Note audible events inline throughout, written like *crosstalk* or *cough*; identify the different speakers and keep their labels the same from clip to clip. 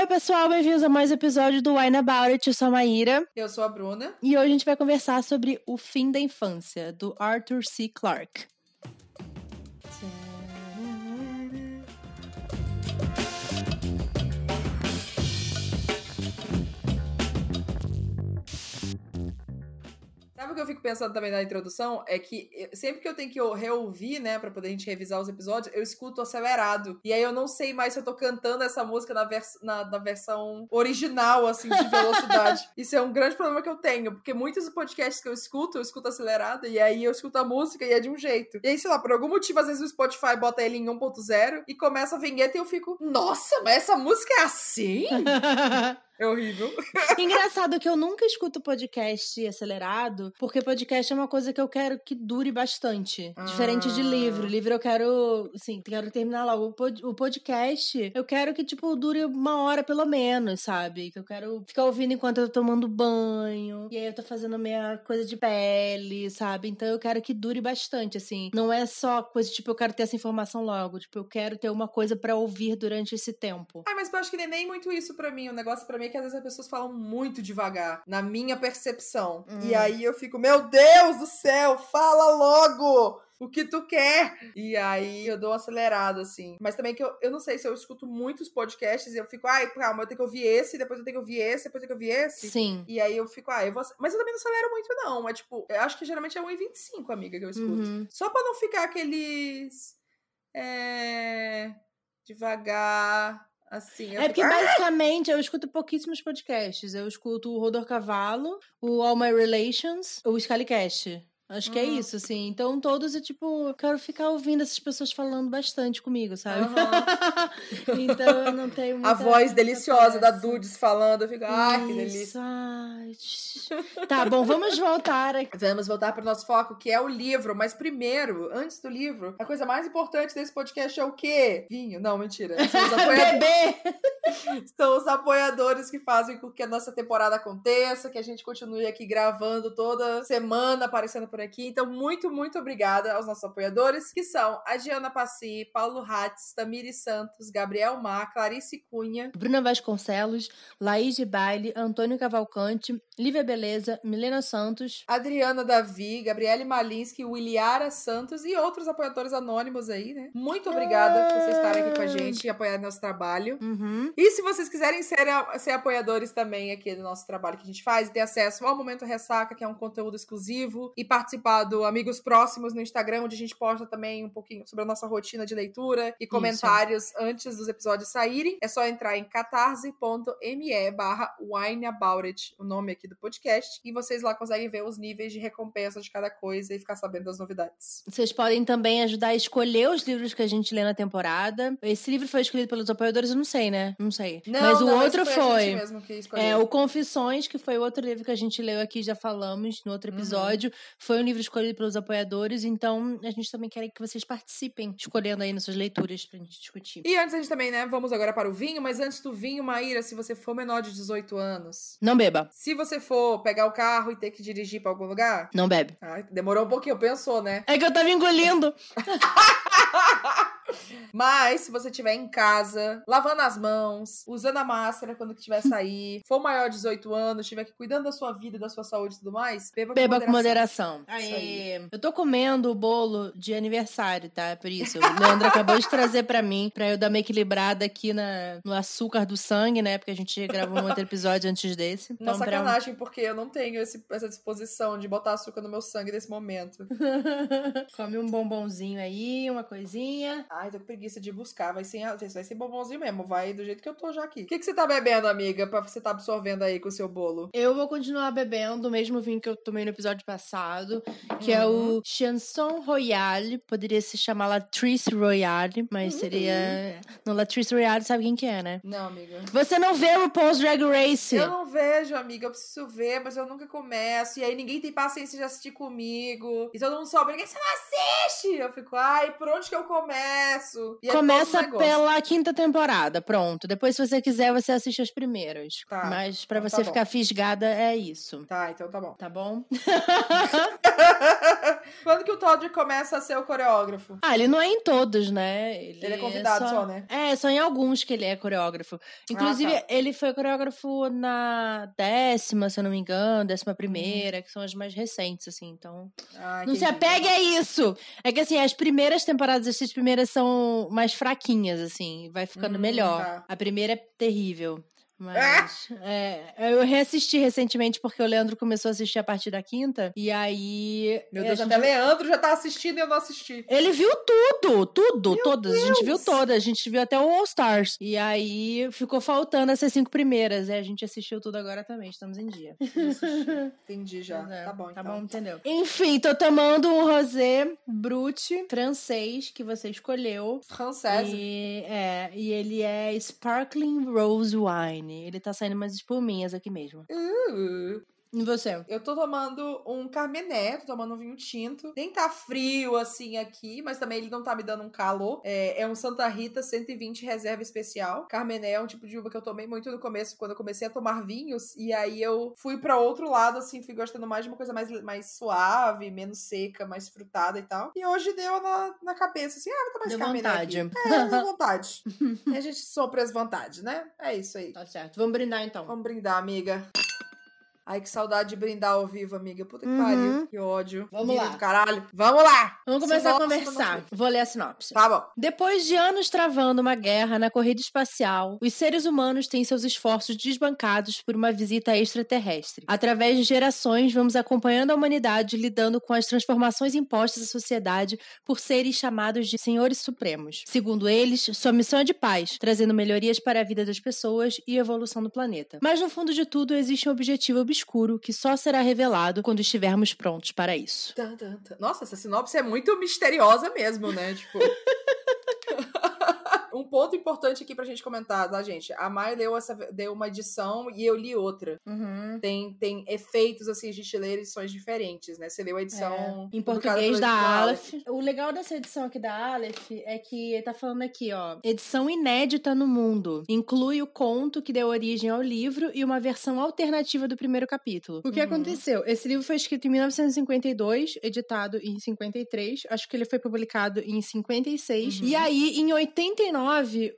Speaker 1: Oi, pessoal, bem-vindos a mais um episódio do Wine About It. Eu sou a Maíra.
Speaker 2: Eu sou a Bruna.
Speaker 1: E hoje a gente vai conversar sobre O Fim da Infância, do Arthur C. Clarke.
Speaker 2: Sabe o que eu fico pensando também na introdução? É que eu- sempre que eu tenho que reouvir, né, pra poder a gente revisar os episódios, eu escuto acelerado. E aí eu não sei mais se eu tô cantando essa música na, vers na, na versão original, assim, de velocidade. *laughs* Isso é um grande problema que eu tenho, porque muitos podcasts que eu escuto, eu escuto acelerado, e aí eu escuto a música e é de um jeito. E aí, sei lá, por algum motivo, às vezes o Spotify bota ele em 1.0 e começa a vinheta e eu fico, nossa, mas essa música é assim? *laughs* É horrível. *laughs*
Speaker 1: Engraçado que eu nunca escuto podcast acelerado, porque podcast é uma coisa que eu quero que dure bastante. Diferente de
Speaker 2: Ah.
Speaker 1: livro. Livro eu quero, assim, quero terminar logo. O pod- O podcast, eu quero que, tipo, dure uma hora pelo menos, sabe? Que eu quero ficar ouvindo enquanto eu tô tomando banho. E aí eu tô fazendo minha coisa de pele, sabe? Então eu quero que dure bastante, assim. Não é só coisa, tipo, eu quero ter essa informação logo. Tipo, eu quero ter uma coisa pra ouvir durante esse tempo.
Speaker 2: Ah, mas eu acho que nem- nem muito isso pra mim. O negócio pra mim é que às vezes as pessoas falam muito devagar, na minha percepção.
Speaker 1: Hum.
Speaker 2: E aí eu fico, meu Deus do céu, fala logo! O que tu quer? E aí eu dou um acelerado, assim. Mas também que eu, eu não sei se eu escuto muitos podcasts e eu fico, ai, calma, eu tenho que ouvir esse, depois eu tenho que ouvir esse, depois eu tenho que ouvir esse.
Speaker 1: Sim.
Speaker 2: E aí eu fico, ah, eu vou. Mas eu também não acelero muito, não. É tipo, eu acho que geralmente é 1,25, amiga, que eu escuto.
Speaker 1: Uhum.
Speaker 2: Só pra não ficar aqueles. É. Devagar. Assim.
Speaker 1: É porque
Speaker 2: fico, "Ah!"
Speaker 1: basicamente eu escuto pouquíssimos podcasts. Eu escuto o Rodor Cavalo, o All My Relations, o Scalicast. Acho que é
Speaker 2: Uhum.
Speaker 1: isso, assim. Então, todos eu, tipo, eu quero ficar ouvindo essas pessoas falando bastante comigo, sabe? *laughs* então, eu não tenho muita,
Speaker 2: A voz deliciosa da. Dudes falando, eu fico, ai, que delícia.
Speaker 1: Ai. Tá bom, vamos voltar aqui.
Speaker 2: Vamos voltar para o nosso foco, que é o livro. Mas primeiro, antes do livro, a coisa mais importante desse podcast é o quê? Vinho? Não, mentira. São os, *laughs* apoia-
Speaker 1: Bebê! *laughs*
Speaker 2: são os apoiadores que fazem com que a nossa temporada aconteça, que a gente continue aqui gravando toda semana, aparecendo por aqui. Então, muito, muito obrigada aos nossos apoiadores, que são a Diana Passi, Paulo Hatz, Tamiri Santos, Gabriel Mar, Clarice Cunha,
Speaker 1: Bruna Vasconcelos, Laís de Baile, Antônio Cavalcante, Lívia Beleza, Milena Santos,
Speaker 2: Adriana Davi, Gabriele Malinsky, Williara Santos e outros apoiadores anônimos aí, né? Muito obrigada por vocês estarem aqui com a gente e apoiar nosso trabalho.
Speaker 1: Uhum.
Speaker 2: E se vocês quiserem ser, ser apoiadores também aqui do nosso trabalho que a gente faz e ter acesso ao Momento Ressaca, que é um conteúdo exclusivo, e participar do Amigos Próximos no Instagram, onde a gente posta também um pouquinho sobre a nossa rotina de leitura e comentários antes dos episódios saírem, é só entrar em catarse.me barra wineaboutit, o nome aqui do podcast, e vocês lá conseguem ver os níveis de recompensa de cada coisa e ficar sabendo das novidades.
Speaker 1: Vocês podem também ajudar a escolher os livros que a gente lê na temporada. Esse livro foi escolhido pelos apoiadores, eu não sei, né? Não sei. Mas o
Speaker 2: não,
Speaker 1: outro foi.
Speaker 2: escolheu.
Speaker 1: É, o Confissões, que foi o outro livro que a gente leu aqui, já falamos no outro
Speaker 2: Uhum.
Speaker 1: episódio. Foi um livro escolhido pelos apoiadores, então a gente também quer que vocês participem, escolhendo aí nas suas leituras pra gente discutir.
Speaker 2: E antes a gente também, né, vamos agora para o vinho, mas antes do vinho, Maíra, se você for menor de 18 anos,
Speaker 1: Não beba.
Speaker 2: se você for pegar o carro e ter que dirigir para algum lugar,
Speaker 1: Não bebe.
Speaker 2: demorou um pouquinho, pensou, né?
Speaker 1: É que eu tava engolindo. *laughs*
Speaker 2: Mas se você estiver em casa, lavando as mãos, usando a máscara quando tiver sair, for maior de 18 anos, estiver aqui cuidando da sua vida, da sua saúde e tudo mais, beba,
Speaker 1: Beba
Speaker 2: com
Speaker 1: com
Speaker 2: moderação.
Speaker 1: moderação.
Speaker 2: Isso aí.
Speaker 1: Eu tô comendo o bolo de aniversário, tá? Por isso. O Leandro acabou de trazer pra mim, pra eu dar uma equilibrada aqui na, no açúcar do sangue, né? Porque a gente gravou um outro episódio antes desse.
Speaker 2: Não,
Speaker 1: Então, pra-
Speaker 2: sacanagem, porque eu não tenho esse- essa disposição de botar açúcar no meu sangue nesse momento. *laughs*
Speaker 1: Come um bombonzinho aí, uma coisinha.
Speaker 2: Ai, tô com preguiça de buscar. Vai ser, vai ser bombonzinho mesmo. Vai do jeito que eu tô já aqui. O que, que você tá bebendo, amiga, pra você tá absorvendo aí com o seu bolo?
Speaker 1: Eu vou continuar bebendo o mesmo vinho que eu tomei no episódio passado, que é
Speaker 2: Uhum.
Speaker 1: o Chanson Royale. Poderia se chamar Latrice Royale, mas
Speaker 2: Uhum.
Speaker 1: seria. Não, Latrice Royale sabe quem que é, né?
Speaker 2: Não, amiga.
Speaker 1: Você não vê o RuPaul's Drag Race?
Speaker 2: Eu não vejo, amiga. Eu preciso ver, mas eu nunca começo. E aí ninguém tem paciência de assistir comigo. E todo mundo só briga, você não assiste! Eu fico, ai, por onde que eu começo? E é
Speaker 1: Começa
Speaker 2: negócio.
Speaker 1: pela quinta temporada, pronto. Depois, se você quiser, você assiste as primeiras.
Speaker 2: Tá,
Speaker 1: Mas pra
Speaker 2: então tá
Speaker 1: você
Speaker 2: bom.
Speaker 1: ficar fisgada, é isso.
Speaker 2: Tá, então tá bom.
Speaker 1: Tá bom? *laughs* *laughs*
Speaker 2: Quando que o Todd começa a ser o coreógrafo?
Speaker 1: ah, ele não é em todos, né?
Speaker 2: Ele é convidado só, né?
Speaker 1: É, só em alguns que ele é coreógrafo. Inclusive,
Speaker 2: tá.
Speaker 1: ele foi coreógrafo na décima, se eu não me engano, décima
Speaker 2: Uhum.
Speaker 1: primeira, que são as mais recentes, assim. Então,
Speaker 2: Ah,
Speaker 1: não se apegue a isso! É que, assim, as primeiras temporadas, as seis primeiras são mais fraquinhas, assim. Vai ficando
Speaker 2: Hum,
Speaker 1: melhor.
Speaker 2: tá.
Speaker 1: A primeira é terrível. Mas. É, eu reassisti recentemente porque o Leandro começou a assistir a partir da quinta. E aí.
Speaker 2: Meu Deus,
Speaker 1: gente-
Speaker 2: até Leandro já tá assistindo e eu não assisti.
Speaker 1: Ele viu tudo, tudo,
Speaker 2: Meu
Speaker 1: todas. A gente viu
Speaker 2: Deus!
Speaker 1: todas. A gente viu até o All Stars. E aí ficou faltando essas cinco primeiras. E a gente assistiu tudo agora também. Estamos em dia. *laughs*
Speaker 2: Entendi já.
Speaker 1: É,
Speaker 2: Tá bom,
Speaker 1: Tá
Speaker 2: então.
Speaker 1: bom, entendeu? Enfim, tô tomando um rosé brute francês que você escolheu.
Speaker 2: Francesa.
Speaker 1: E, é, e ele é Sparkling Rose Wine. Ele tá saindo umas espuminhas aqui mesmo.
Speaker 2: Uh.
Speaker 1: E você?
Speaker 2: Eu tô tomando um Carmené, tô tomando um vinho tinto. Nem tá frio assim aqui, mas também ele não tá me dando um calor. É, é um Santa Rita 120 reserva especial. Carmené é um tipo de uva que eu tomei muito no começo, quando eu comecei a tomar vinhos. E aí eu fui pra outro lado, assim, fui gostando mais de uma coisa mais, mais suave, menos seca, mais frutada e tal. E hoje deu na, na cabeça, assim, ah, vou tomar esse
Speaker 1: Deu
Speaker 2: Carmené
Speaker 1: vontade.
Speaker 2: aqui. É, deu *laughs* vontade. *laughs* e a gente sopra as vontades, né? É isso aí.
Speaker 1: Tá certo. Vamos brindar então.
Speaker 2: Vamos brindar, amiga. Ai, que saudade de brindar ao vivo, amiga. Puta que
Speaker 1: Uhum.
Speaker 2: pariu. Que ódio.
Speaker 1: Vamos
Speaker 2: Vida
Speaker 1: lá.
Speaker 2: do caralho. Vamos lá.
Speaker 1: Vamos começar
Speaker 2: Sinopse
Speaker 1: a conversar. Vou ler a sinopse.
Speaker 2: Tá bom.
Speaker 1: Depois de anos travando uma guerra na corrida espacial, os seres humanos têm seus esforços desbancados por uma visita extraterrestre. Através de gerações, vamos acompanhando a humanidade lidando com as transformações impostas à sociedade por seres chamados de senhores supremos. Segundo eles, sua missão é de paz, trazendo melhorias para a vida das pessoas e evolução do planeta. Mas no fundo de tudo existe um objetivo obscuro que só será revelado quando estivermos prontos para isso.
Speaker 2: Tan, tan, tan. Nossa, essa sinopse é muito misteriosa mesmo, né? Tipo. *laughs* Um ponto importante aqui pra gente comentar, tá, gente? A Mai leu, essa, deu uma edição e eu li outra.
Speaker 1: Uhum.
Speaker 2: Tem, tem efeitos, assim, a gente lê edições diferentes, né? Você leu a edição.
Speaker 1: É, em português da
Speaker 2: editora
Speaker 1: Aleph. O legal dessa edição aqui da Aleph é que ele tá falando aqui, ó. Edição inédita no mundo. Inclui o conto que deu origem ao livro e uma versão alternativa do primeiro capítulo. O que
Speaker 2: Uhum.
Speaker 1: aconteceu? Esse livro foi escrito em 1952, editado em 53. Acho que ele foi publicado em 56.
Speaker 2: Uhum.
Speaker 1: E aí, em 89,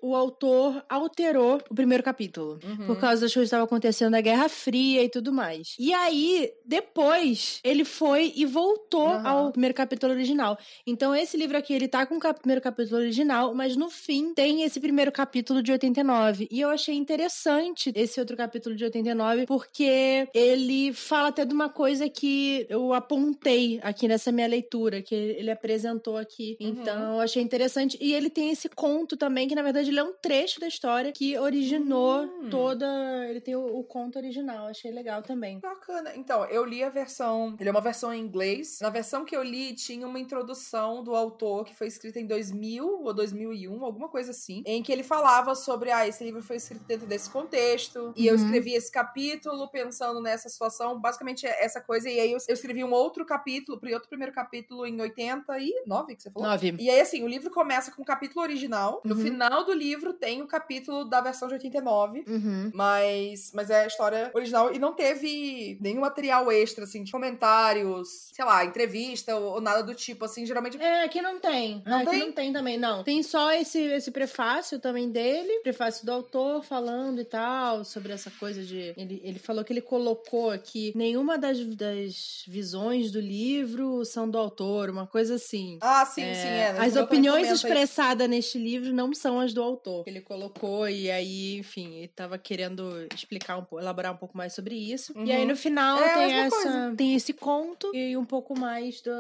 Speaker 1: o autor alterou o primeiro capítulo.
Speaker 2: Uhum.
Speaker 1: Por causa das coisas que estavam acontecendo na Guerra Fria e tudo mais. E aí, depois, ele foi e voltou
Speaker 2: Aham.
Speaker 1: ao primeiro capítulo original. Então, esse livro aqui, ele tá com o cap- primeiro capítulo original, mas no fim tem esse primeiro capítulo de 89. E eu achei interessante esse outro capítulo de 89, porque ele fala até de uma coisa que eu apontei aqui nessa minha leitura, que ele apresentou aqui.
Speaker 2: Uhum.
Speaker 1: Então, eu achei interessante. E ele tem esse conto também, que na verdade ele é um trecho da história que originou
Speaker 2: Hum.
Speaker 1: toda. Ele tem o, o conto original, achei legal também.
Speaker 2: Bacana. Então, eu li a versão. Ele é uma versão em inglês. Na versão que eu li, tinha uma introdução do autor que foi escrita em 2000 ou 2001, alguma coisa assim, em que ele falava sobre, ah, esse livro foi escrito dentro desse contexto, e eu
Speaker 1: Uhum.
Speaker 2: escrevi esse capítulo pensando nessa situação, basicamente é essa coisa, e aí eu, eu escrevi um outro capítulo, outro primeiro capítulo em 89, que você falou?
Speaker 1: Nove.
Speaker 2: E aí, assim, o livro começa com o capítulo original, no
Speaker 1: Uhum.
Speaker 2: Final do livro tem o capítulo da versão de 89,
Speaker 1: Uhum.
Speaker 2: mas, mas é a história original e não teve nenhum material extra, assim, de comentários, sei lá, entrevista ou, ou nada do tipo, assim, geralmente.
Speaker 1: É, aqui não tem.
Speaker 2: Não
Speaker 1: aqui
Speaker 2: tem?
Speaker 1: não tem também, não. Tem só esse, esse prefácio também dele, prefácio do autor falando e tal, sobre essa coisa de. Ele, ele falou que ele colocou aqui nenhuma das, das visões do livro são do autor, uma coisa assim.
Speaker 2: Ah, sim,
Speaker 1: É,
Speaker 2: sim, é.
Speaker 1: as
Speaker 2: Como eu também
Speaker 1: opiniões expressadas neste livro não são as do autor. Ele colocou e aí, enfim, ele tava querendo explicar um pouco, elaborar um pouco mais sobre isso. E aí
Speaker 2: Uhum.
Speaker 1: no final
Speaker 2: É
Speaker 1: tem essa,
Speaker 2: coisa.
Speaker 1: tem esse conto e um pouco mais do,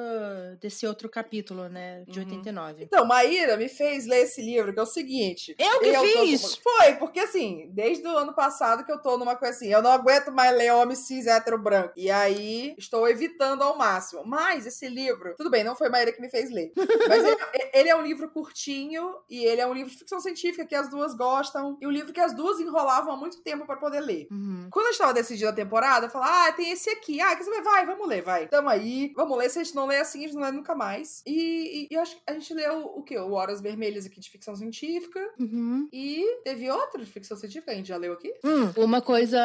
Speaker 1: desse outro capítulo, né, de
Speaker 2: Uhum.
Speaker 1: 89.
Speaker 2: Então, Maíra me fez ler esse livro, que é o seguinte.
Speaker 1: Eu que
Speaker 2: tô-
Speaker 1: fiz!
Speaker 2: Foi, porque assim, desde o ano passado que eu tô numa coisa assim, eu não aguento mais ler homem cis hétero branco. E aí, estou evitando ao máximo. Mas esse livro, tudo bem, não foi Maíra que me fez ler. Mas *laughs* ele, ele é um livro curtinho e ele é um livro de ficção científica que as duas gostam e um livro que as duas enrolavam há muito tempo para poder ler.
Speaker 1: Uhum.
Speaker 2: Quando a gente tava decidindo a temporada, eu falava, ah, tem esse aqui. Ah, quer saber? Vai, vamos ler, vai. Tamo aí. Vamos ler. Se a gente não ler assim, a gente não lê nunca mais. E, e, e acho que a gente leu o quê? O Horas Vermelhas aqui de ficção científica.
Speaker 1: Uhum.
Speaker 2: E teve outro de ficção científica que a gente já leu aqui?
Speaker 1: Hum, uma coisa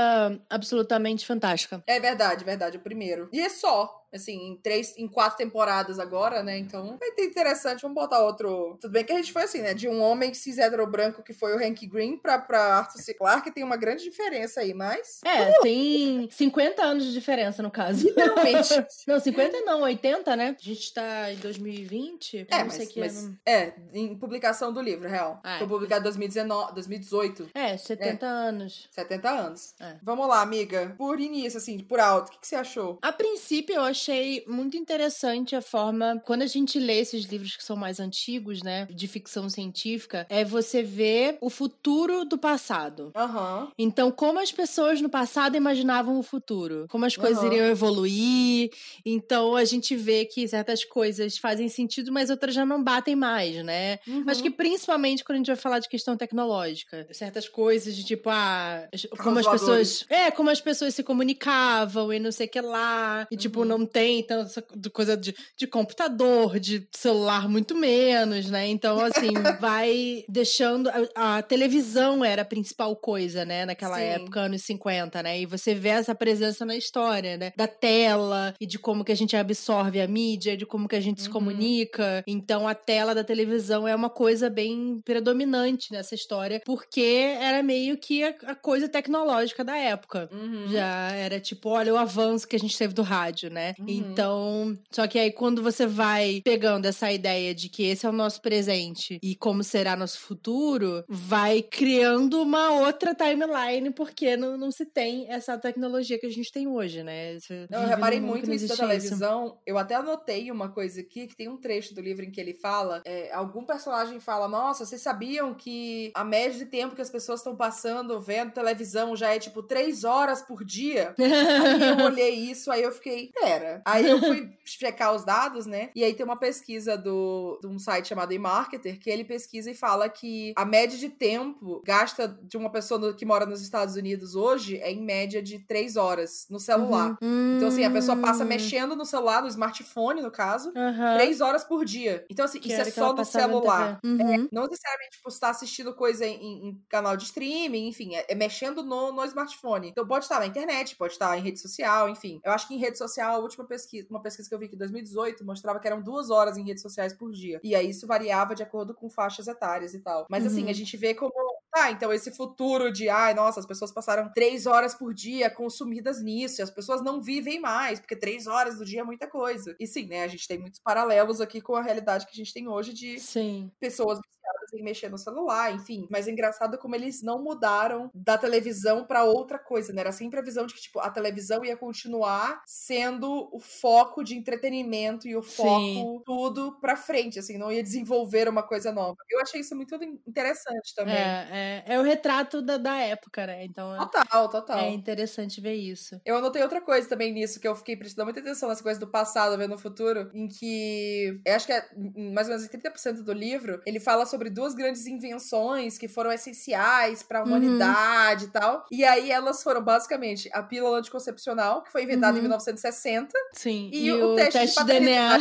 Speaker 1: absolutamente fantástica.
Speaker 2: É verdade, verdade, o primeiro. E é só assim, em três, em quatro temporadas agora, né? Então vai ter interessante. Vamos botar outro. Tudo bem que a gente foi assim, né? De um homem cis hétero branco que foi o Hank Green pra, pra Arthur C. Clarke, tem uma grande diferença aí, mas.
Speaker 1: É, tem 50 anos de diferença no caso.
Speaker 2: Literalmente. *laughs*
Speaker 1: não, 50 não, 80, né? A gente tá em 2020.
Speaker 2: É,
Speaker 1: não
Speaker 2: mas,
Speaker 1: sei que
Speaker 2: mas-
Speaker 1: ano.
Speaker 2: é, em publicação do livro, real.
Speaker 1: Ah, é.
Speaker 2: Foi publicado em 2019, 2018.
Speaker 1: É, 70 anos.
Speaker 2: 70 anos.
Speaker 1: É.
Speaker 2: Vamos lá, amiga. Por início, assim, por alto, o que, que você achou?
Speaker 1: A princípio, eu achei muito interessante a forma. Quando a gente lê esses livros que são mais antigos, né? De ficção científica, é você ver o futuro do passado.
Speaker 2: Aham.
Speaker 1: Então, como as pessoas no passado imaginavam o futuro, como as coisas
Speaker 2: Aham.
Speaker 1: iriam evoluir. Então, a gente vê que certas coisas fazem sentido, mas outras já não batem mais, né?
Speaker 2: Uhum.
Speaker 1: Acho que principalmente quando a gente vai falar de questão tecnológica. Certas coisas de tipo, ah, como as pessoas. É, como as pessoas se comunicavam e não sei o que lá. E, tipo,
Speaker 2: Uhum.
Speaker 1: não tem tanta essa de coisa de, de computador, de celular, muito menos, né? Então, assim, *laughs* vai deixando. A, a televisão era a principal coisa, né? Naquela
Speaker 2: Sim.
Speaker 1: época, anos 50, né? E você vê essa presença na história, né? Da tela e de como que a gente absorve a mídia, de como que a gente se
Speaker 2: Uhum.
Speaker 1: comunica. Então, a tela da televisão é uma coisa bem predominante nessa história, porque era meio que a, a coisa tecnológica da época.
Speaker 2: Uhum.
Speaker 1: Já era tipo, olha o avanço que a gente teve do rádio, né?
Speaker 2: Uhum.
Speaker 1: Então, só que aí quando você vai pegando essa ideia de que esse é o nosso presente e como será nosso futuro, vai criando uma outra timeline, porque não, não se tem essa tecnologia que a gente tem hoje, né? Você
Speaker 2: Não, eu reparei muito nisso da televisão. Eu até anotei uma coisa aqui, que tem um trecho do livro em que ele fala, é, algum personagem fala, nossa, vocês sabiam que a média de tempo que as pessoas estão passando vendo televisão já é tipo três horas por dia? Aí eu *laughs* olhei isso, aí eu fiquei, pera. Aí eu fui *laughs* checar os dados, né? E aí tem uma pesquisa do, de um site chamado eMarketer, que ele pesquisa e fala que a média de tempo gasta de uma pessoa no- que mora nos Estados Unidos hoje é em média de três horas no celular.
Speaker 1: Uhum.
Speaker 2: Então, assim, a pessoa passa
Speaker 1: Hum.
Speaker 2: mexendo no celular, no smartphone, no caso,
Speaker 1: Aham.
Speaker 2: três horas por dia. Então, assim,
Speaker 1: Que
Speaker 2: isso é só no celular.
Speaker 1: TV. Uhum.
Speaker 2: Não necessariamente, tipo, você tá assistindo coisa em, em- canal de streaming, enfim, é, é mexendo no, no smartphone. Então pode estar na internet, pode estar em rede social, enfim. Eu acho que em rede social, a última pesquisa, uma pesquisa que eu vi aqui em 2018 mostrava que eram duas horas em redes sociais por dia. E aí isso variava de acordo com faixas etárias e tal. Mas assim,
Speaker 1: Uhum.
Speaker 2: a gente vê como. Tá, então esse futuro de, ai, nossa, as pessoas passaram três horas por dia consumidas nisso, e as pessoas não vivem mais, porque três horas do dia é muita coisa. E sim, né, a gente tem muitos paralelos aqui com a realidade que a gente tem hoje de
Speaker 1: Sim.
Speaker 2: pessoas viciadas em mexer no celular, enfim. Mas é engraçado como eles não mudaram da televisão pra outra coisa, né? Era sempre a visão de que, tipo, a televisão ia continuar sendo o foco de entretenimento e o foco
Speaker 1: Sim.
Speaker 2: tudo pra frente, assim, não ia desenvolver uma coisa nova. Eu achei isso muito interessante também.
Speaker 1: É, é, é o retrato da, da época, né? Então é,
Speaker 2: Total, total.
Speaker 1: é interessante ver isso.
Speaker 2: Eu anotei outra coisa também nisso, que eu fiquei prestando muita atenção nessa coisa do passado, vendo o futuro, em que eu acho que é em mais ou menos em 30% do livro, ele fala sobre duas grandes invenções que foram essenciais pra
Speaker 1: Uhum.
Speaker 2: humanidade e tal. E aí elas foram basicamente a pílula anticoncepcional, que foi inventada em
Speaker 1: Uhum.
Speaker 2: 1960,
Speaker 1: Sim.
Speaker 2: e, o, teste, de
Speaker 1: DNA.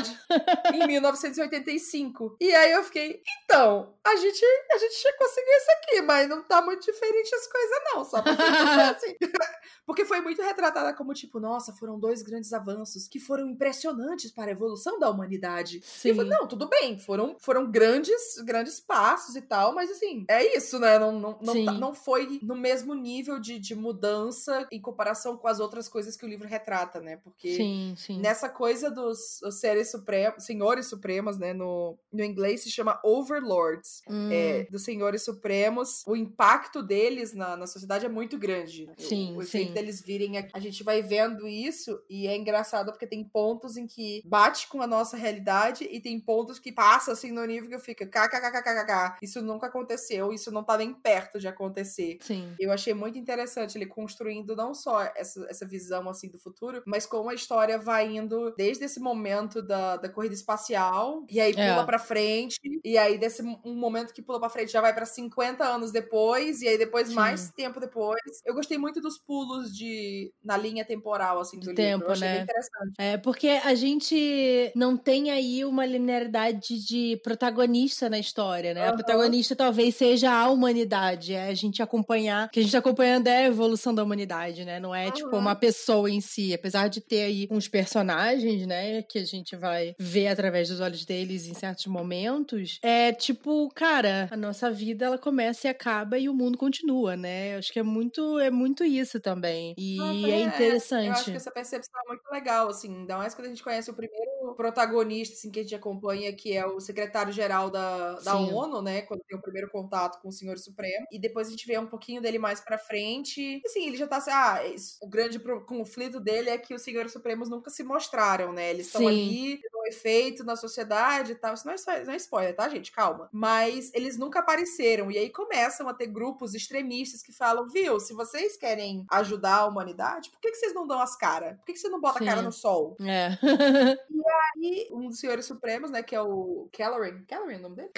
Speaker 2: em 1985. E aí eu fiquei, então, a gente, a gente já conseguiu isso aqui, mas não tá muito diferente as coisas não, só ficar *laughs* assim. Porque foi muito retratada como tipo, nossa, foram dois grandes avanços que foram impressionantes para a evolução da humanidade. E
Speaker 1: Sim.
Speaker 2: eu falei, não, tudo bem, foram, foram grandes, grandes passos e tal, mas assim, é isso, né? Não, não, não, tá- não foi no mesmo nível de, de mudança em comparação com as outras coisas que o livro retrata, né? Porque
Speaker 1: Sim, sim.
Speaker 2: Nessa coisa dos os seres supremos, senhores supremos, né? No, no inglês se chama overlords.
Speaker 1: Hum,
Speaker 2: É, dos senhores supremos, o impacto deles na, na sociedade é muito grande.
Speaker 1: Sim,
Speaker 2: o, o efeito
Speaker 1: sim.
Speaker 2: deles virem. A, a gente vai vendo isso e é engraçado porque tem pontos em que bate com a nossa realidade e tem pontos que passa assim no nível que eu fico kkkkkk. Isso nunca aconteceu, isso não tá nem perto de acontecer.
Speaker 1: Sim.
Speaker 2: Eu achei muito interessante ele construindo não só essa, essa visão assim do futuro, mas como a história vai indo desde esse momento da, da corrida espacial, e aí pula
Speaker 1: É.
Speaker 2: pra frente, e aí desse um momento que pula pra frente já vai pra 50 anos depois, e aí depois
Speaker 1: Sim.
Speaker 2: mais tempo depois. Eu gostei muito dos pulos de na linha temporal assim do
Speaker 1: De
Speaker 2: livro.
Speaker 1: tempo,
Speaker 2: Eu achei
Speaker 1: né?
Speaker 2: bem interessante.
Speaker 1: É, porque a gente não tem aí uma linearidade de protagonista na história, né? A protagonista talvez seja a humanidade, é a gente acompanhar, que a gente tá acompanhando é a evolução da humanidade, né? Não é tipo
Speaker 2: Aham.
Speaker 1: uma pessoa em si, apesar de ter aí uns personagens, né, que a gente vai ver através dos olhos deles em certos momentos, é tipo, cara, a nossa vida ela começa e acaba e o mundo continua, né? Eu acho que é muito é muito isso também. E
Speaker 2: Nossa,
Speaker 1: é
Speaker 2: Eu acho
Speaker 1: interessante.
Speaker 2: que essa percepção é muito legal, assim, ainda mais quando a gente conhece o primeiro protagonista, assim, que a gente acompanha, que é o secretário-geral da, da
Speaker 1: Sim.
Speaker 2: ONU, né, quando tem o primeiro contato com o Senhor Supremo, e depois a gente vê um pouquinho dele mais pra frente, e, assim, ele já tá, assim, ah, o grande conflito dele é que os Senhores Supremos nunca se mostraram, né, eles estão ali, efeito na sociedade e tal, isso não é, não é spoiler, tá, gente, calma, mas eles nunca apareceram, e aí começam a ter grupos extremistas que falam, viu, se vocês querem ajudar a humanidade, por que, que vocês não dão as caras? Por que, que você não bota a cara no sol?
Speaker 1: É.
Speaker 2: E um dos senhores supremos, né, que é o Kelleran, Kelleran é o nome dele?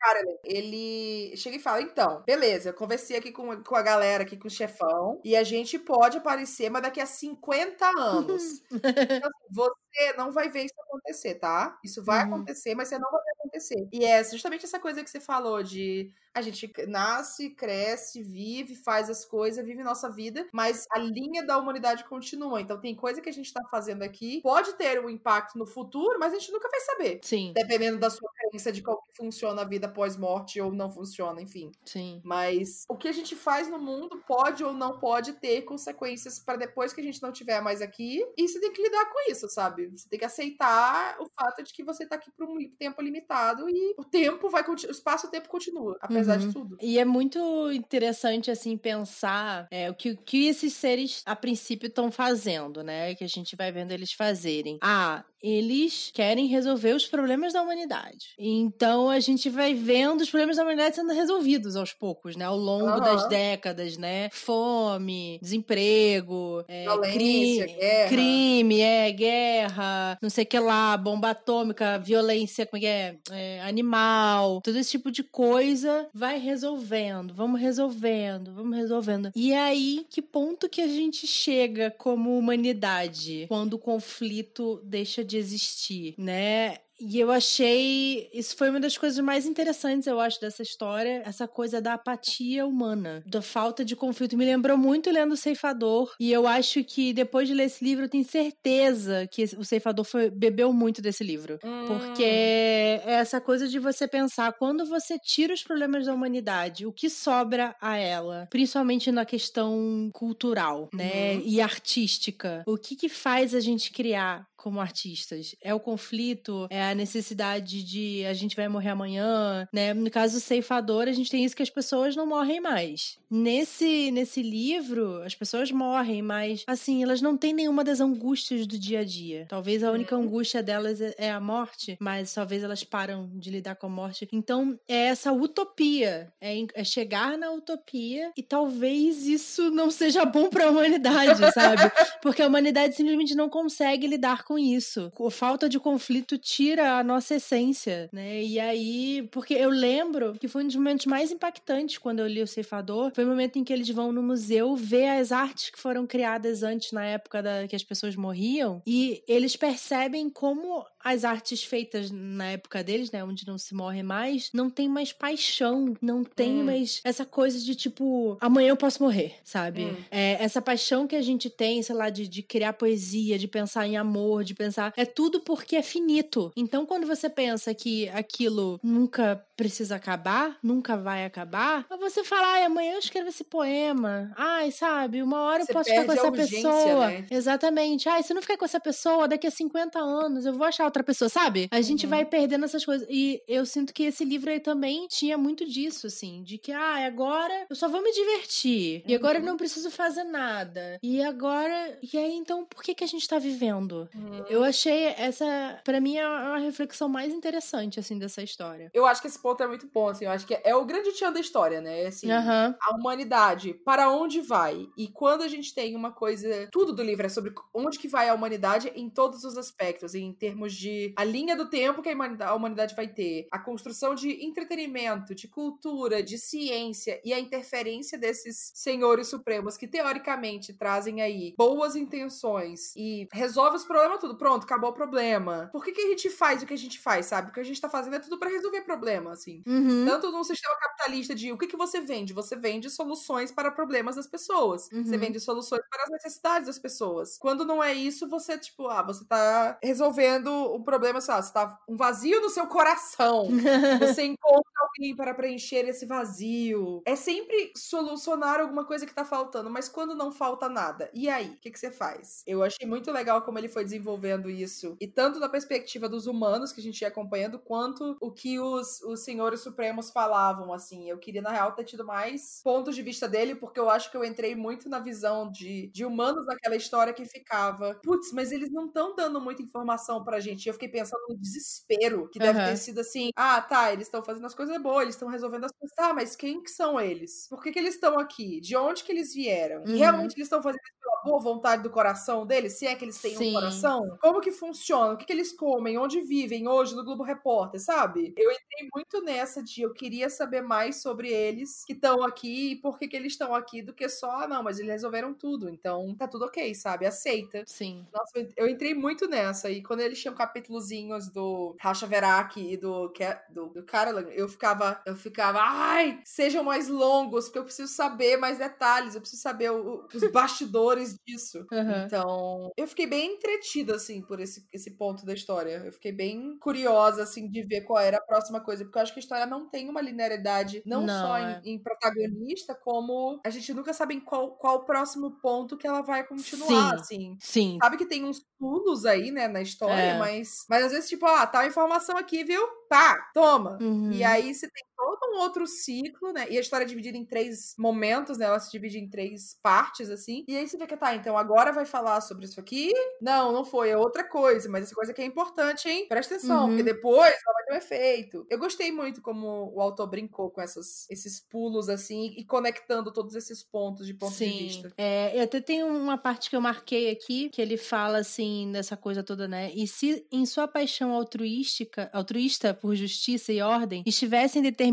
Speaker 1: Karen.
Speaker 2: Ele chega e fala, então, beleza, eu conversei aqui com, com a galera, aqui com o chefão, e a gente pode aparecer, mas daqui a 50 anos. *laughs* Então, assim, você não vai ver isso acontecer, tá? Isso vai
Speaker 1: Uhum.
Speaker 2: acontecer, mas você não vai acontecer. E é justamente essa coisa que você falou de a gente nasce, cresce, vive, faz as coisas, vive nossa vida, mas a linha da humanidade continua. Então tem coisa que a gente tá fazendo aqui, pode ter um impacto no futuro, mas a gente nunca vai saber.
Speaker 1: Sim,
Speaker 2: Dependendo da sua crença de como funciona a vida pós-morte ou não funciona, enfim.
Speaker 1: sim.
Speaker 2: Mas o que a gente faz no mundo pode ou não pode ter consequências para depois que a gente não tiver mais aqui. E você tem que lidar com isso, sabe? Você tem que aceitar o fato de que você tá aqui por um tempo limitado e o tempo vai continuar, o espaço-tempo continua, apesar
Speaker 1: Uhum.
Speaker 2: de tudo.
Speaker 1: E é muito interessante, assim, pensar é, o que, o que esses seres, a princípio, estão fazendo, né? Que a gente vai vendo eles fazerem. Ah, eles querem resolver os problemas da humanidade. Então, a gente vai vendo os problemas da humanidade sendo resolvidos aos poucos, né? Ao longo das
Speaker 2: Aham.
Speaker 1: décadas, né? Fome, desemprego, é,
Speaker 2: Violência,
Speaker 1: cri-
Speaker 2: guerra.
Speaker 1: crime, é, guerra, não sei o que lá, bomba atômica, violência, como é é? É, animal, todo esse tipo de coisa vai resolvendo, vamos resolvendo, vamos resolvendo. E aí, que ponto que a gente chega como humanidade quando o conflito deixa de existir, né? E eu achei. Isso foi uma das coisas mais interessantes, eu acho, dessa história. Essa coisa da apatia humana, da falta de conflito. Me lembrou muito lendo o Ceifador. E eu acho que depois de ler esse livro, eu tenho certeza que o Ceifador foi, bebeu muito desse livro.
Speaker 2: Hum,
Speaker 1: Porque é essa coisa de você pensar, quando você tira os problemas da humanidade, o que sobra a ela? Principalmente na questão cultural, né?
Speaker 2: Uhum.
Speaker 1: E artística. O que que faz a gente criar como artistas? É o conflito? É a necessidade de a gente vai morrer amanhã, né? No caso do ceifador, a gente tem isso que as pessoas não morrem mais. Nesse, nesse livro, as pessoas morrem, mas assim, elas não têm nenhuma das angústias do dia a dia. Talvez a única angústia delas é é a morte, mas talvez elas param de lidar com a morte. Então, é essa utopia, é, é chegar na utopia e talvez isso não seja bom para a humanidade, sabe? *laughs* Porque a humanidade simplesmente não consegue lidar com isso. A falta de conflito tira a nossa essência, né? E aí, porque eu lembro que foi um dos momentos mais impactantes quando eu li o Ceifador, foi o momento em que eles vão no museu ver as artes que foram criadas antes, na época da, que as pessoas morriam, e eles percebem como as artes feitas na época deles, né, onde não se morre mais, não tem mais paixão, não tem
Speaker 2: Hum.
Speaker 1: mais essa coisa de tipo, amanhã eu posso morrer, sabe?
Speaker 2: Hum.
Speaker 1: É, essa paixão que a gente tem, sei lá, de, de criar poesia, de pensar em amor, de pensar. É tudo porque é finito. Então, quando você pensa que aquilo nunca precisa acabar, nunca vai acabar, você fala, ai, amanhã eu escrevo esse poema. Ai, sabe, uma hora
Speaker 2: Você
Speaker 1: eu posso ficar com
Speaker 2: a
Speaker 1: essa
Speaker 2: urgência,
Speaker 1: pessoa.
Speaker 2: né?
Speaker 1: Exatamente. Ai, se eu não ficar com essa pessoa, daqui a 50 anos eu vou achar outra pessoa, sabe? A gente
Speaker 2: Uhum.
Speaker 1: vai perdendo essas coisas. E eu sinto que esse livro aí também tinha muito disso, assim, de que, ah, agora eu só vou me divertir. E agora eu
Speaker 2: Uhum.
Speaker 1: não preciso fazer nada. E agora. E aí, então, por que, que a gente tá vivendo?
Speaker 2: Hum.
Speaker 1: Eu achei essa, pra mim, é uma reflexão mais interessante, assim, dessa história.
Speaker 2: Eu acho que esse ponto é muito bom, assim, eu acho que é, é o grande tchan da história, né? Assim,
Speaker 1: Aham.
Speaker 2: a humanidade, para onde vai? E quando a gente tem uma coisa, tudo do livro é sobre onde que vai a humanidade em todos os aspectos, em termos de a linha do tempo que a humanidade, vai ter, a construção de entretenimento, de cultura, de ciência e a interferência desses senhores supremos que teoricamente trazem aí boas intenções e resolve os problemas tudo. Pronto, acabou o problema. Por que, que a gente faz o que a gente faz, sabe? O que a gente tá fazendo é tudo para resolver problema, assim.
Speaker 1: Uhum.
Speaker 2: Tanto num sistema capitalista de o que, que você vende? Você vende soluções para problemas das pessoas. Você
Speaker 1: Uhum.
Speaker 2: vende soluções para as necessidades das pessoas. Quando não é isso, você, tipo, ah, você tá resolvendo um problema, sei lá, você tá um vazio no seu coração. *laughs* Você encontra alguém para preencher esse vazio. É sempre solucionar alguma coisa que tá faltando, mas quando não falta nada, e aí? O que, que você faz? Eu achei muito legal como ele foi desenvolvendo isso. E tanto da perspectiva dos humanos que a gente ia acompanhando, quanto o que os, os senhores supremos falavam, assim. Eu queria, na real, ter tido mais pontos de vista dele, porque eu acho que eu entrei muito na visão de, de humanos naquela história que ficava. Putz, mas eles não estão dando muita informação pra gente. E eu fiquei pensando no desespero que deve
Speaker 1: Aham.
Speaker 2: ter sido assim. Ah, tá, eles estão fazendo as coisas boas, eles estão resolvendo as coisas. Tá, mas quem que são eles? Por que, que eles estão aqui? De onde que eles vieram? E
Speaker 1: Uhum.
Speaker 2: realmente eles estão fazendo isso pela boa vontade do coração deles? Se é que eles têm
Speaker 1: Sim.
Speaker 2: um coração? Como que funciona? O que, que eles comem? Onde vivem hoje no Globo Repórter, sabe? Eu entrei muito nessa de eu queria saber mais sobre eles que estão aqui e por que, que eles estão aqui do que só, ah, não, mas eles resolveram tudo, então tá tudo ok, sabe? Aceita.
Speaker 1: Sim.
Speaker 2: Nossa, eu- entrei muito nessa. E quando eles tinham capítulozinhos do Racha Verak e do, do, do Carolan, eu ficava, eu ficava, ai, sejam mais longos, porque eu preciso saber mais detalhes, eu preciso saber o- os bastidores disso. *laughs*
Speaker 1: Aham.
Speaker 2: Então, eu fiquei bem entretida, assim, por esse, esse ponto da história. Eu fiquei bem curiosa, assim, de ver qual era a próxima coisa, porque eu acho que a história não tem uma linearidade, não,
Speaker 1: Não,
Speaker 2: só
Speaker 1: é.
Speaker 2: em, em protagonista, como a gente nunca sabe em qual, qual o próximo ponto que ela vai continuar,
Speaker 1: Sim.
Speaker 2: assim
Speaker 1: Sim.
Speaker 2: sabe que tem uns pulos aí, né, na história,
Speaker 1: É.
Speaker 2: mas, mas às vezes, tipo, ó, tá uma informação aqui, viu? Pá, toma.
Speaker 1: Uhum.
Speaker 2: E aí você tem todo um outro ciclo, né? E a história é dividida em três momentos, né? Ela se divide em três partes, assim. E aí você fica, tá, então agora vai falar sobre isso aqui? Não, não foi, é outra coisa, mas essa coisa aqui é importante, hein? Presta atenção,
Speaker 1: Uhum.
Speaker 2: porque depois ela vai ter um efeito. Eu gostei muito como o autor brincou com essas, esses pulos, assim, e conectando todos esses pontos de ponto de
Speaker 1: Sim.
Speaker 2: vista.
Speaker 1: É, eu até tenho uma parte que eu marquei aqui, que ele fala assim, dessa coisa toda, né? E se em sua paixão altruística, altruísta por justiça e ordem, estivessem determinados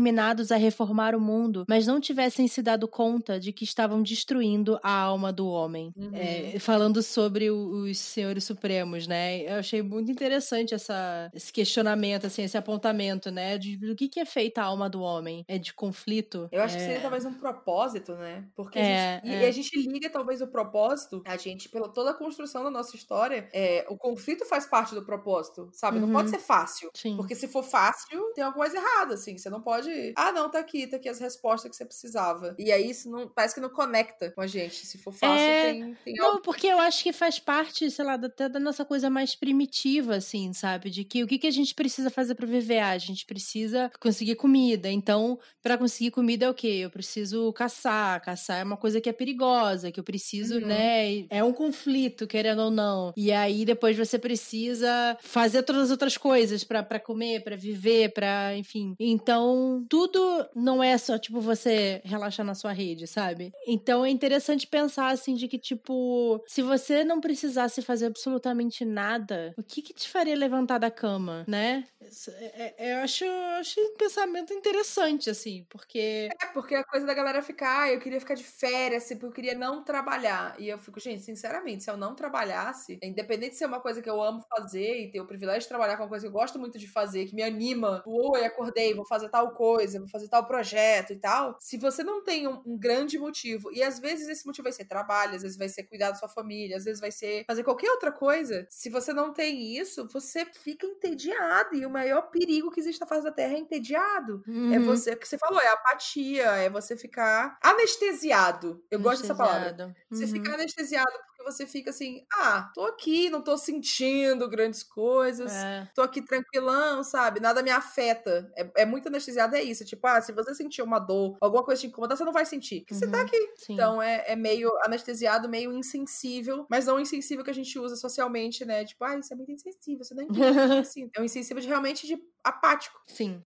Speaker 1: a reformar o mundo, mas não tivessem se dado conta de que estavam destruindo a alma do homem.
Speaker 2: Uhum.
Speaker 1: É, falando sobre os senhores supremos, né? Eu achei muito interessante essa, esse questionamento, assim, esse apontamento, né? De, do que, que é feita a alma do homem? É de conflito?
Speaker 2: Eu acho que
Speaker 1: É,
Speaker 2: seria talvez um propósito, né? Porque
Speaker 1: É,
Speaker 2: a gente, e-
Speaker 1: é.
Speaker 2: a gente liga talvez o propósito, a gente, pela toda a construção da nossa história, é, o conflito faz parte do propósito, sabe? Não
Speaker 1: Uhum.
Speaker 2: pode ser fácil.
Speaker 1: Sim.
Speaker 2: Porque se for fácil, tem alguma coisa errada, assim. Você não pode. Ah, não, tá aqui, tá aqui as respostas que você precisava. E aí isso não, parece que não conecta com a gente. Se for fácil,
Speaker 1: É,
Speaker 2: tem, tem algo.
Speaker 1: Não, porque eu acho que faz parte, sei lá, até da nossa coisa mais primitiva, assim, sabe? De que o que, que a gente precisa fazer pra viver? Ah, a gente precisa conseguir comida. Então, pra conseguir comida é o quê? Eu preciso caçar. Caçar é uma coisa que é perigosa, que eu preciso,
Speaker 2: Uhum.
Speaker 1: né? É um conflito, querendo ou não. E aí depois você precisa fazer todas as outras coisas pra comer, pra viver, pra, enfim. Então, tudo não é só, tipo, você relaxar na sua rede, sabe? Então é interessante pensar, assim, de que, tipo, se você não precisasse fazer absolutamente nada, o que que te faria levantar da cama, né? Isso é- é- eu acho, acho um pensamento interessante, assim, porque.
Speaker 2: É, porque a coisa da galera ficar, ah, eu queria ficar de férias, assim, porque eu queria não trabalhar. E eu fico, gente, sinceramente, se eu não trabalhasse, independente de ser uma coisa que eu amo fazer e ter o privilégio de trabalhar com uma coisa que eu gosto muito de fazer, que me anima, oi, acordei, vou fazer tal coisa, vou fazer tal projeto e tal. Se você não tem um, um grande motivo, e às vezes esse motivo vai ser trabalho, às vezes vai ser cuidar da sua família, às vezes vai ser fazer qualquer outra coisa, se você não tem isso, você fica entediado. E o maior perigo que existe na face da Terra é entediado. É
Speaker 1: Uhum.
Speaker 2: você, o que você falou, é apatia, é você ficar anestesiado. Eu gosto dessa palavra.
Speaker 1: Anestesiada.
Speaker 2: Você
Speaker 1: Uhum.
Speaker 2: fica anestesiado você fica assim, ah, tô aqui, não tô sentindo grandes coisas.
Speaker 1: É.
Speaker 2: Tô aqui tranquilão, sabe? Nada me afeta. É, é muito anestesiado, é isso. Tipo, ah, se você sentir uma dor, alguma coisa te incomodar, você não vai sentir. Porque você tá
Speaker 1: Uhum.
Speaker 2: aqui.
Speaker 1: Sim.
Speaker 2: Então é, é meio anestesiado, meio insensível, mas não insensível que a gente usa socialmente, né? Tipo, ah, isso é muito insensível, você não entende. assim. *laughs* É um insensível de realmente de apático.
Speaker 1: Sim.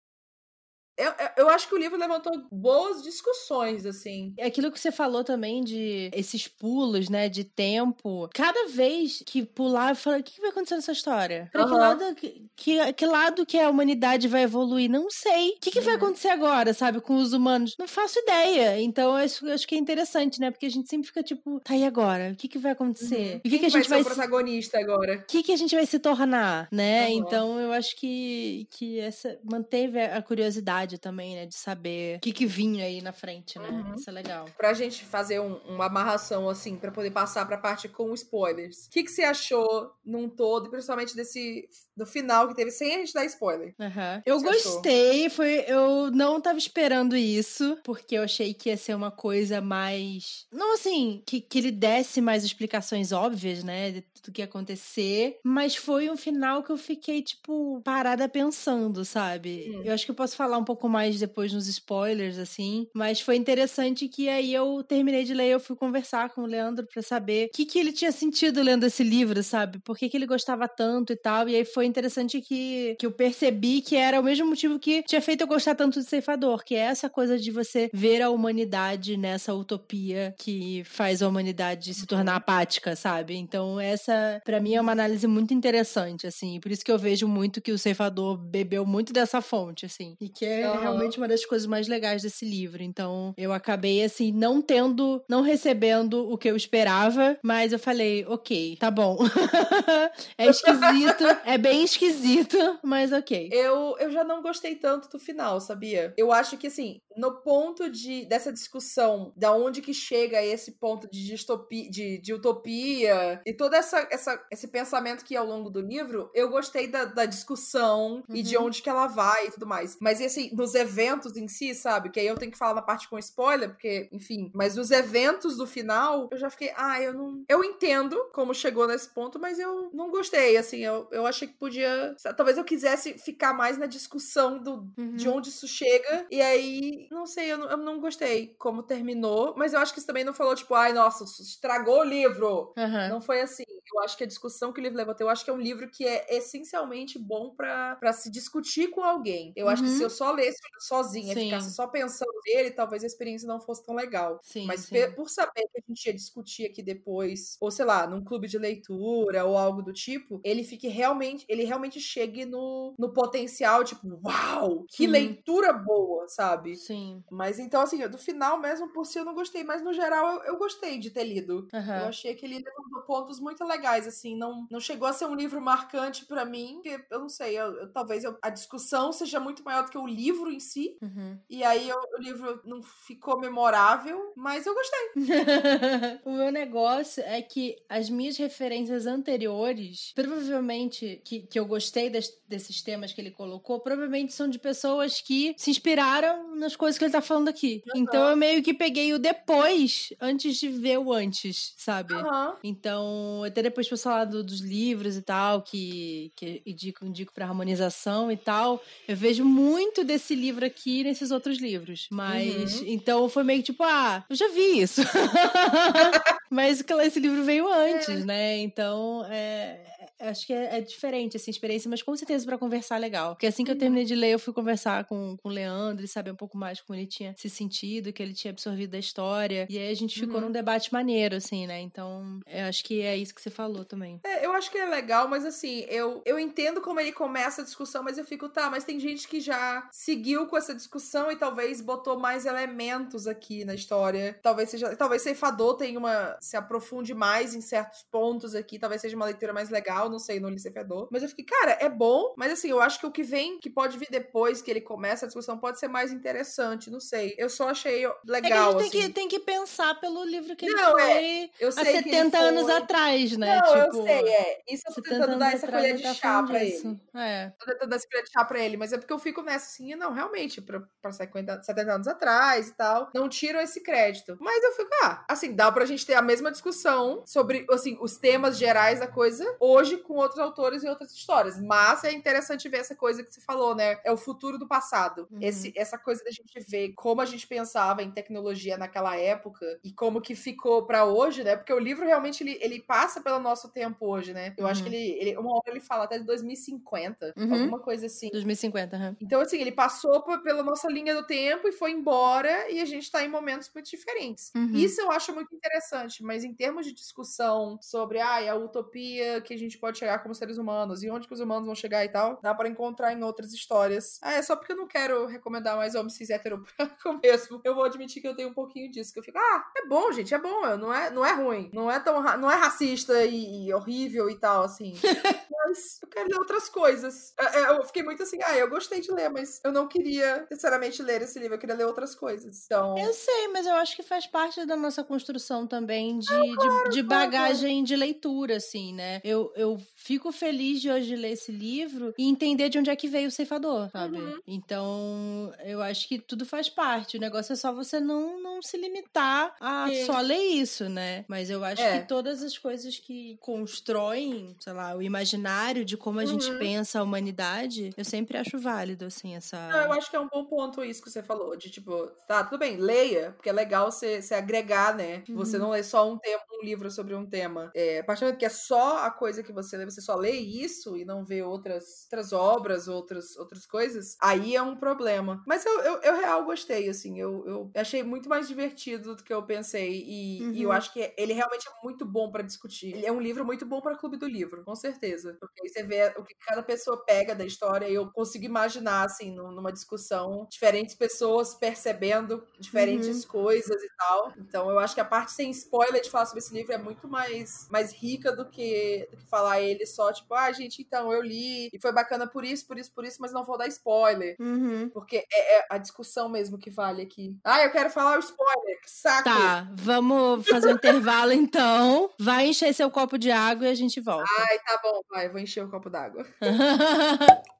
Speaker 2: Eu, eu acho que o livro levantou boas discussões, assim.
Speaker 1: É aquilo que você falou também de esses pulos, né, de tempo. Cada vez que pular, eu falo, o que vai acontecer nessa história? Pra uhum. que, lado, que, que lado que a humanidade vai evoluir? Não sei. O que, que vai uhum. acontecer agora, sabe, com os humanos? Não faço ideia. Então, eu acho, eu acho que é interessante, né? Porque a gente sempre fica tipo, tá, e agora? O que, que vai acontecer? Uhum.
Speaker 2: O que, que, que a gente vai, ser vai o protagonista agora?
Speaker 1: O que, que a gente vai se tornar, né? Então, eu acho que, que essa manteve a curiosidade também, né? De saber o que, que vinha aí na frente, né? Uhum. Isso é legal.
Speaker 2: Pra gente fazer um, uma amarração, assim, para poder passar pra parte com spoilers. O que, que você achou num todo, principalmente desse do final que teve, sem a gente dar spoiler?
Speaker 1: Uhum. Eu gostei, foi. Eu não tava esperando isso, porque eu achei que ia ser uma coisa mais. Não assim, que, que ele desse mais explicações óbvias, né? De tudo que ia acontecer. Mas foi um final que eu fiquei, tipo, parada pensando, sabe? Hum. Eu acho que eu posso falar um pouco mais depois nos spoilers, assim. Mas foi interessante que aí eu terminei de ler, eu fui conversar com o Leandro para saber o que, que ele tinha sentido lendo esse livro, sabe? Por que, que ele gostava tanto e tal. E aí foi interessante que, que eu percebi que era o mesmo motivo que tinha feito eu gostar tanto de Ceifador, que é essa coisa de você ver a humanidade nessa utopia que faz a humanidade se tornar uhum. apática, sabe? Então, essa, para mim, é uma análise muito interessante, assim. Por isso que eu vejo muito que o Ceifador bebeu muito dessa fonte, assim. E que é uhum. realmente uma das coisas mais legais desse livro. Então, eu acabei, assim, não tendo, não recebendo o que eu esperava, mas eu falei, ok, tá bom. *laughs* é *laughs* esquisito, é bem esquisito, *laughs* mas ok.
Speaker 2: Eu, eu já não gostei tanto do final, sabia? Eu acho que, assim, no ponto de, dessa discussão, da onde que chega esse ponto de distopia, de, de utopia, e todo essa, essa, esse pensamento que ao longo do livro, eu gostei da, da discussão uhum. e de uhum. onde que ela vai e tudo mais. Mas, assim, nos eventos em si, sabe? Que aí eu tenho que falar na parte com spoiler, porque, enfim, mas nos eventos do final, eu já fiquei, ah, eu não. Eu entendo como chegou nesse ponto, mas eu não gostei, assim, eu, eu achei que podia. Talvez eu quisesse ficar mais na discussão do, uhum. de onde isso chega, e aí, não sei, eu não, eu não gostei como terminou, mas eu acho que isso também não falou, tipo, ai, nossa, estragou o livro. Uhum. Não foi assim. Eu acho que a discussão que o livro levantou, eu acho que é um livro que é essencialmente bom para se discutir com alguém. Eu uhum. acho que se uhum. eu só lesse sozinha, sim. ficasse só pensando nele, talvez a experiência não fosse tão legal. Sim, Mas sim. por saber que a gente ia discutir aqui depois, ou sei lá, num clube de leitura ou algo do tipo, ele fique realmente, ele realmente chegue no, no potencial, tipo, uau, que uhum. leitura boa, sabe?
Speaker 1: Sim.
Speaker 2: Mas então, assim, do final mesmo, por si eu não gostei, mas no geral eu, eu gostei de ter lido. Uhum. Eu achei que ele levantou pontos muito legais assim. Não, não chegou a ser um livro marcante para mim, porque eu não sei, eu, eu, talvez eu, a discussão seja muito maior do que o livro em si. Uhum. E aí o livro não ficou memorável, mas eu gostei. *laughs*
Speaker 1: o meu negócio é que as minhas referências anteriores, provavelmente, que, que eu gostei des, desses temas que ele colocou, provavelmente são de pessoas que se inspiraram nas coisas que ele tá falando aqui. Uhum. Então eu meio que peguei o depois antes de ver o antes, sabe? Uhum. Então, até depois pra falar do, dos livros e tal, que, que indico, indico pra harmonização e tal, eu vejo muito desse livro aqui nesses outros livros. Mas, uhum. então foi meio que tipo, ah, eu já vi isso. *laughs* Mas esse livro veio antes, é. né? Então, é, acho que é, é, diferente, assim, a experiência, mas com certeza para conversar legal. Porque assim que eu uhum. terminei de ler, eu fui conversar com, com o Leandro e saber um pouco mais como ele tinha se sentido, que ele tinha absorvido da história. E aí a gente ficou uhum. num debate maneiro, assim, né? Então, eu acho que é isso que você falou também.
Speaker 2: É, eu acho que é legal, mas assim, eu, eu entendo como ele começa a discussão, mas eu fico, tá, mas tem gente que já seguiu com essa discussão e talvez botou mais elementos aqui na história. Talvez seja. Talvez Ceifador tenha uma. se aprofunde mais em certos pontos aqui, talvez seja uma leitura mais legal não sei, no Licefedor. Mas eu fiquei, cara, é bom, mas assim, eu acho que o que vem, que pode vir depois que ele começa a discussão, pode ser mais interessante, não sei. Eu só achei legal.
Speaker 1: É que a gente
Speaker 2: assim.
Speaker 1: tem, que, tem que pensar pelo livro que não, ele foi é, eu sei há 70 anos foi... atrás, né?
Speaker 2: Não, tipo, eu sei, é. Isso eu tô tentando dar essa colher de chá pra ele. É. Tô tentando dar essa colher de chá pra ele, mas é porque eu fico nessa assim, não, realmente, pra, pra 50, 70 anos atrás e tal, não tiro esse crédito. Mas eu fico, ah, assim, dá pra gente ter a mesma discussão sobre, assim, os temas gerais da coisa hoje com outros autores e outras histórias. Mas é interessante ver essa coisa que você falou, né? É o futuro do passado.
Speaker 1: Uhum.
Speaker 2: Esse, essa coisa da gente ver como a gente pensava em tecnologia naquela época e como que ficou para hoje, né? Porque o livro realmente ele, ele passa pelo nosso tempo hoje, né? Eu acho
Speaker 1: Uhum.
Speaker 2: que ele, ele uma hora ele fala até de 2050,
Speaker 1: Uhum.
Speaker 2: alguma coisa assim.
Speaker 1: 2050, aham.
Speaker 2: Então, assim, ele passou pela nossa linha do tempo e foi embora, e a gente tá em momentos muito diferentes.
Speaker 1: Uhum.
Speaker 2: Isso eu acho muito interessante, mas em termos de discussão sobre a utopia que a gente pode chegar como seres humanos e onde que os humanos vão chegar e tal, dá pra encontrar em outras histórias. Ah, é só porque eu não quero recomendar mais homens cis hétero branco *laughs* mesmo. Eu vou admitir que eu tenho um pouquinho disso, que eu fico, ah, é bom, gente, é bom, não é, não é ruim. Não é tão não é racista e, e horrível e tal, assim. *laughs* mas eu quero ler outras coisas. É, é, Eu fiquei muito assim, ah, eu gostei de ler, mas eu não queria necessariamente ler esse livro, eu queria ler outras coisas. Então.
Speaker 1: Eu sei, mas eu acho que faz parte da nossa construção também de, de, de bagagem de leitura, assim, né? Eu, eu fico feliz de hoje ler esse livro e entender de onde é que veio o ceifador, sabe?
Speaker 2: Uhum.
Speaker 1: Então, eu acho que tudo faz parte. O negócio é só você não, não se limitar a
Speaker 2: Sim.
Speaker 1: só ler isso, né? Mas eu acho
Speaker 2: É.
Speaker 1: que todas as coisas que constroem, sei lá, o imaginário de como a gente
Speaker 2: Uhum.
Speaker 1: pensa a humanidade, eu sempre acho válido, assim, essa.
Speaker 2: Não, eu acho que é um bom ponto isso que você falou, de tipo, tá, tudo bem, leia, porque é legal você, você agregar, né? Você
Speaker 1: Uhum.
Speaker 2: não lê só um tema, um livro sobre um tema. É, a partir do momento que é só a coisa que você lê, você só lê isso e não vê outras, outras obras, outras, outras coisas, aí é um problema. Mas eu, eu, eu real gostei, assim, eu, eu achei muito mais divertido do que eu pensei e, e eu
Speaker 1: Uhum.
Speaker 2: acho que ele realmente é muito bom pra discutir. Ele é um livro muito bom pra Clube do Livro, com certeza. Porque aí você vê o que cada pessoa pega da história e eu consigo imaginar, assim, num- numa discussão, diferentes pessoas percebendo diferentes coisas e tal. Então eu acho que a parte sem spoiler de falar sobre esse livro é muito mais, mais rica do que, do que falar ele só, tipo, ah, gente, então eu li e foi bacana por isso, por isso, por isso, mas não vou dar spoiler.
Speaker 1: Uhum.
Speaker 2: Porque é, é a discussão mesmo que vale aqui. Ah, eu quero falar o spoiler, que saco!
Speaker 1: Tá, vamos fazer um intervalo então. Vai encher seu copo de água e a gente volta.
Speaker 2: Ai, tá bom, vai, vou encher o copo d'água. *laughs*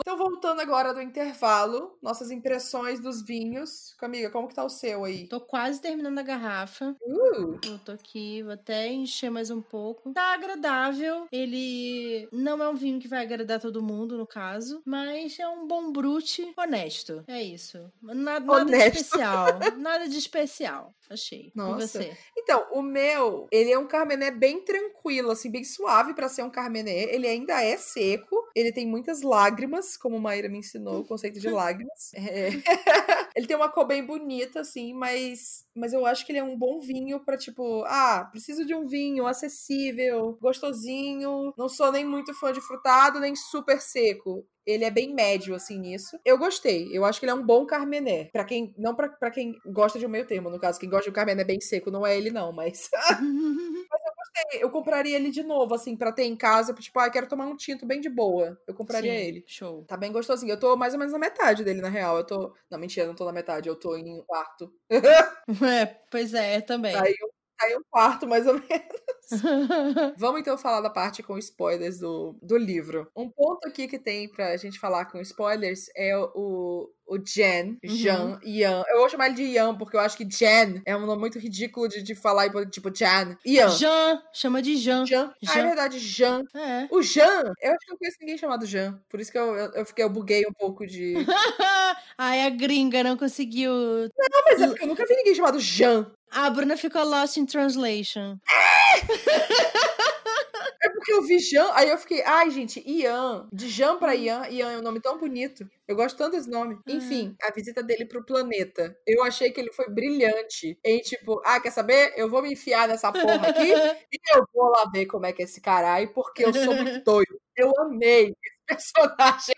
Speaker 2: Então, voltando agora do intervalo, nossas impressões dos vinhos. Amiga, como que tá o seu aí?
Speaker 1: Tô quase terminando a garrafa.
Speaker 2: Uh,
Speaker 1: Eu tô aqui, vou até encher mais um pouco. Tá agradável. Ele não é um vinho que vai agradar todo mundo, no caso. Mas é um bom brute honesto. É isso. Nada, nada de especial. *laughs* Nada de especial. Achei.
Speaker 2: Nossa.
Speaker 1: E você?
Speaker 2: Então, o meu, ele é um carmené bem tranquilo, assim, bem suave pra ser um carmené. Ele ainda é seco, ele tem muitas lágrimas, como Maíra me ensinou o conceito de lágrimas. *laughs* É. *laughs* ele tem uma cor bem bonita, assim, mas, mas eu acho que ele é um bom vinho pra, tipo, ah, preciso de um vinho acessível, gostosinho. Não sou nem muito fã de frutado, nem super seco. Ele é bem médio, assim, nisso. Eu gostei. Eu acho que ele é um bom carmené. Pra quem. Não pra quem gosta de um meio termo, no caso. Quem gosta de um carmené bem seco não é ele, não, mas. *laughs* eu compraria ele de novo, assim, pra ter em casa. Tipo, ah, quero tomar um tinto bem de boa. Eu compraria
Speaker 1: Sim,
Speaker 2: ele.
Speaker 1: Show.
Speaker 2: Tá bem gostosinho. Eu tô mais ou menos na metade dele, na real. Eu tô. Não, mentira, não tô na metade. Eu tô em um quarto. *laughs*
Speaker 1: É, pois é, também.
Speaker 2: Aí um, tá aí um quarto, mais ou menos. *laughs* Vamos então falar da parte com spoilers do, do livro. Um ponto aqui que tem pra gente falar com spoilers é o, o Jen, Jean, Ian. Eu vou chamar ele de Ian, porque eu acho que Jen é um nome muito ridículo de, de falar, tipo, Jan. Ian.
Speaker 1: Jean, chama de Jean.
Speaker 2: Jean. Ah, é
Speaker 1: Jean.
Speaker 2: verdade, Jean.
Speaker 1: É.
Speaker 2: O Jean, eu acho que eu não conheço ninguém chamado Jean. Por isso que eu, eu, eu fiquei, eu buguei um pouco de. *laughs*
Speaker 1: Ai, a gringa não conseguiu.
Speaker 2: Não, mas é porque eu nunca vi ninguém chamado Jean.
Speaker 1: A Bruna ficou lost in translation. *laughs*
Speaker 2: É porque eu vi Jean, aí eu fiquei, ai, gente, Ian. De Jean pra Ian, Ian é um nome tão bonito. Eu gosto tanto desse nome. Enfim, a visita dele pro planeta. Eu achei que ele foi brilhante. Em tipo, ah, quer saber? Eu vou me enfiar nessa porra aqui e eu vou lá ver como é que é esse caralho, porque eu sou muito *laughs* doido. Eu amei esse personagem.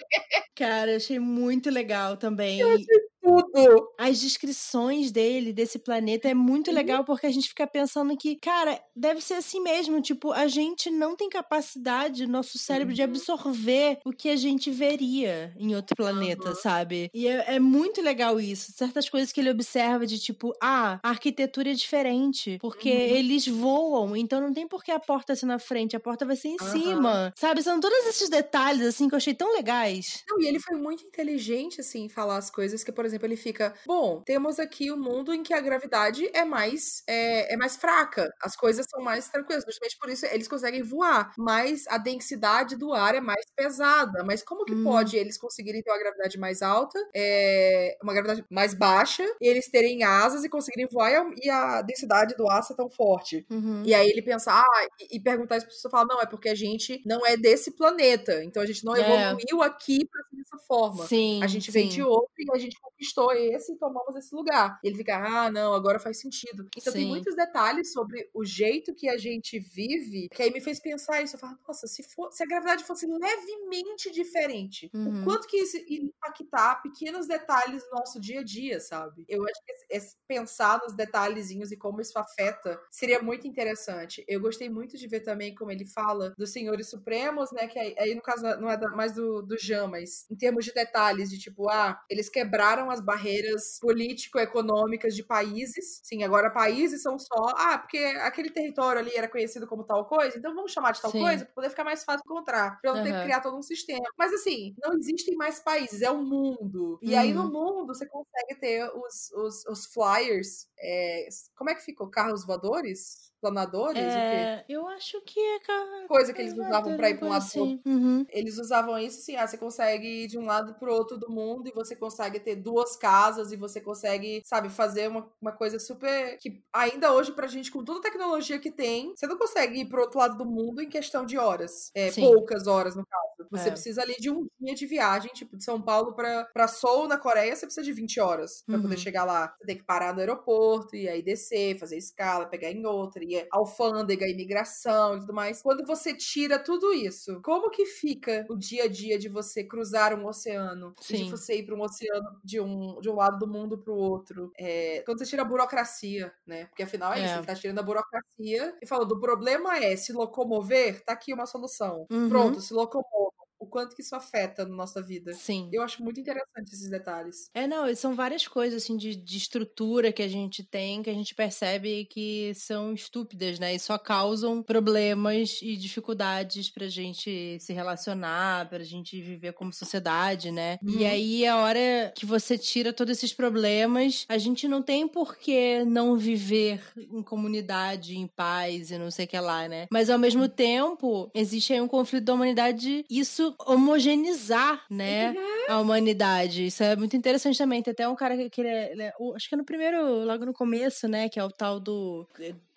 Speaker 1: Cara, eu achei muito legal também.
Speaker 2: Eu achei tudo.
Speaker 1: As descrições dele, desse planeta, é muito
Speaker 2: Uhum.
Speaker 1: legal porque a gente fica pensando que, cara, deve ser assim mesmo. Tipo, a gente não tem capacidade, nosso cérebro, de
Speaker 2: Uhum.
Speaker 1: absorver o que a gente veria em outro planeta,
Speaker 2: Uhum.
Speaker 1: sabe? E é, é muito legal isso. Certas coisas que ele observa de tipo, ah, a arquitetura é diferente porque
Speaker 2: Uhum.
Speaker 1: eles voam, então não tem por que a porta ser na frente, a porta vai ser em
Speaker 2: Aham.
Speaker 1: cima. Sabe? São todos esses detalhes, assim, que eu achei tão legais.
Speaker 2: Não, e ele foi muito inteligente, assim, em falar as coisas que, por exemplo, exemplo, ele fica: bom, temos aqui um mundo em que a gravidade é mais é, é mais fraca, as coisas são mais tranquilas, justamente por isso eles conseguem voar, mas a densidade do ar é mais pesada. Mas como que hum. pode eles conseguirem ter uma gravidade mais alta, é, uma gravidade mais baixa, e eles terem asas e conseguirem voar e a, e a densidade do ar ser tão forte? Uhum. E aí ele pensa, ah, e, e perguntar isso pra pessoa fala, não, é porque a gente não é desse planeta, então a gente não é. evoluiu aqui pra ser dessa forma. Sim, a gente sim. veio de outro e a gente conquistou esse e tomamos esse lugar. E ele fica, ah, não, agora faz sentido. Então sim. tem muitos detalhes sobre o jeito que a gente vive, que aí me fez pensar isso. Eu falo, nossa, se, for, se a gravidade fosse levemente diferente, uhum. o quanto que isso ia impactar pequenos detalhes do nosso dia a dia, sabe? Eu acho que esse, pensar nos detalhezinhos e como isso afeta seria muito interessante. Eu gostei muito de ver também como ele fala dos senhores supremos, né? Que aí, aí no caso não é mais do, do Jean, mas em termos de detalhes, de tipo, ah, eles quebraram as barreiras político-econômicas de países. Sim, agora países são só, ah, porque aquele território ali era conhecido como tal coisa, então vamos chamar de tal Sim. coisa para poder ficar mais fácil encontrar, para não uhum. ter que criar todo um sistema. Mas assim, não existem mais países, é o um mundo. E uhum. aí no uhum. mundo você consegue ter os, os, os flyers. É, como é que ficou? Carros voadores? Planadores? É,
Speaker 1: eu acho que é
Speaker 2: coisa que eles usavam para ir para um lado assim. pro outro. Uhum. Eles usavam isso assim, ah, você consegue ir de um lado pro outro do mundo e você consegue ter duas casas e você consegue, sabe, fazer uma, uma coisa super que ainda hoje pra gente com toda a tecnologia que tem, você não consegue ir pro outro lado do mundo em questão de horas, é, poucas horas no caso. Você é. precisa ali de um dia de viagem, tipo de São Paulo para para Seoul na Coreia, você precisa de 20 horas para uhum. poder chegar lá. Você tem que parar no aeroporto e aí descer, fazer escala, pegar em outra e alfândega, imigração e tudo mais. Quando você tira tudo isso, como que fica o dia a dia de você cruzar um oceano? Sim. De você ir para um oceano de um, de um lado do mundo para o outro? É, quando você tira a burocracia, né? Porque afinal é, é. isso, ele tá tirando a burocracia e falando: o problema é se locomover, tá aqui uma solução. Uhum. Pronto, se locomove o quanto que isso afeta na nossa vida. Sim. Eu acho muito interessante esses detalhes.
Speaker 1: É, não, são várias coisas, assim, de, de estrutura que a gente tem, que a gente percebe que são estúpidas, né? E só causam problemas e dificuldades pra gente se relacionar, pra gente viver como sociedade, né? Uhum. E aí, a hora que você tira todos esses problemas, a gente não tem por que não viver em comunidade, em paz e não sei o que lá, né? Mas ao mesmo tempo, existe aí um conflito da humanidade, isso homogeneizar, né, uhum. a humanidade. Isso é muito interessante também. Tem até um cara que, que ele é, ele é, acho que é no primeiro, logo no começo, né, que é o tal do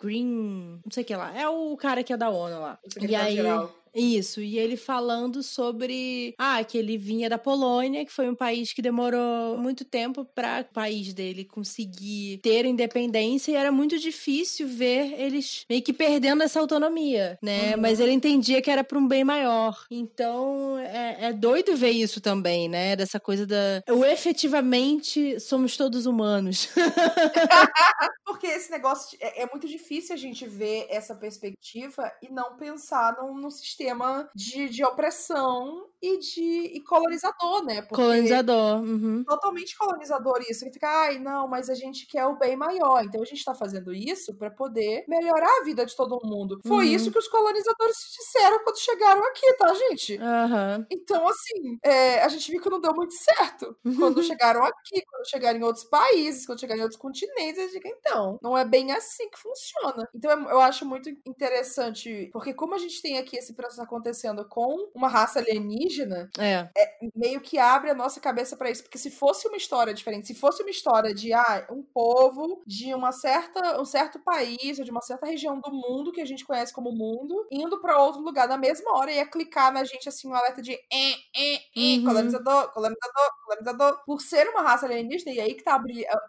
Speaker 1: Green, não sei o que lá. É o cara que é da ONU lá. E aí, geral. Isso, e ele falando sobre ah, que ele vinha da Polônia, que foi um país que demorou muito tempo para o país dele conseguir ter independência e era muito difícil ver eles meio que perdendo essa autonomia, né? Uhum. Mas ele entendia que era para um bem maior. Então é, é, doido ver isso também, né? Dessa coisa da. O efetivamente somos todos humanos. *laughs*
Speaker 2: Porque esse negócio é, é, muito difícil a gente ver essa perspectiva e não pensar num, num sistema sistema de, de opressão e de e colonizador, né?
Speaker 1: Porque colonizador. Uhum.
Speaker 2: Totalmente colonizador isso. Que fica, ai, não, mas a gente quer o bem maior. Então a gente tá fazendo isso para poder melhorar a vida de todo mundo. Foi uhum. isso que os colonizadores disseram quando chegaram aqui, tá, gente? Uhum. Então, assim, é, a gente viu que não deu muito certo. Quando *laughs* chegaram aqui, quando chegaram em outros países, quando chegaram em outros continentes, a gente então, não é bem assim que funciona. Então eu acho muito interessante, porque como a gente tem aqui esse processo acontecendo com uma raça alienígena, alienígena, é. é meio que abre a nossa cabeça para isso. Porque se fosse uma história diferente, se fosse uma história de ah, um povo de uma certa, um certo país ou de uma certa região do mundo que a gente conhece como mundo, indo para outro lugar na mesma hora, ia clicar na gente assim, um alerta de eh, eh, eh, uhum. colonizador, colonizador, colonizador, por ser uma raça alienígena, e aí que tá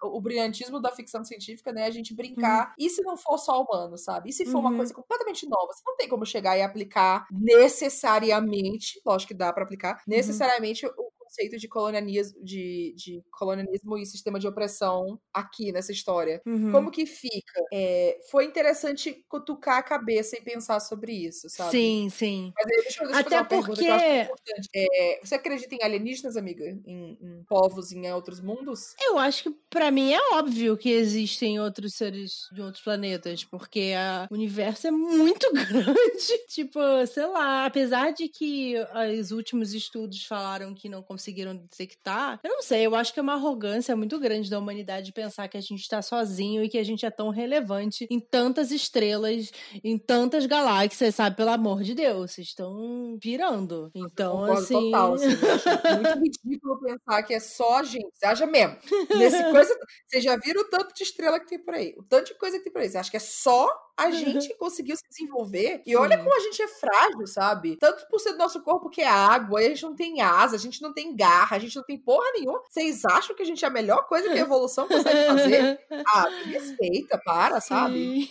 Speaker 2: o brilhantismo da ficção científica, né? A gente brincar. Uhum. E se não for só humano, sabe? E se for uhum. uma coisa completamente nova? Você não tem como chegar e aplicar necessariamente, lógico que dá para aplicar, uhum. necessariamente o conceito de colonialismo, de, de colonialismo e sistema de opressão aqui nessa história. Uhum. Como que fica? É, foi interessante cutucar a cabeça e pensar sobre isso, sabe?
Speaker 1: Sim, sim.
Speaker 2: Mas aí, deixa, deixa Até eu fazer uma porque... pergunta que eu acho importante. É, você acredita em alienígenas, amiga? Em, em, povos em outros mundos?
Speaker 1: Eu acho que para mim é óbvio que existem outros seres de outros planetas, porque o universo é muito *laughs* grande. tipo, sei lá, apesar de que os últimos estudos falaram que não conseguem conseguiram detectar. Eu não sei, eu acho que é uma arrogância muito grande da humanidade pensar que a gente tá sozinho e que a gente é tão relevante em tantas estrelas, em tantas galáxias, sabe? Pelo amor de Deus, vocês estão pirando. Então, assim.
Speaker 2: Total, assim, *laughs* muito ridículo pensar que é só a gente. Você acha mesmo? Nesse coisa. Vocês já viram o tanto de estrela que tem por aí? O tanto de coisa que tem por aí. Você acha que é só a gente conseguiu se desenvolver. E olha como a gente é frágil, sabe? Tanto por ser do nosso corpo que é água, a gente não tem asa, a gente não tem garra, a gente não tem porra nenhuma. Vocês acham que a gente é a melhor coisa que a *laughs* evolução consegue fazer? *laughs* Ah, respeita, para, sabe?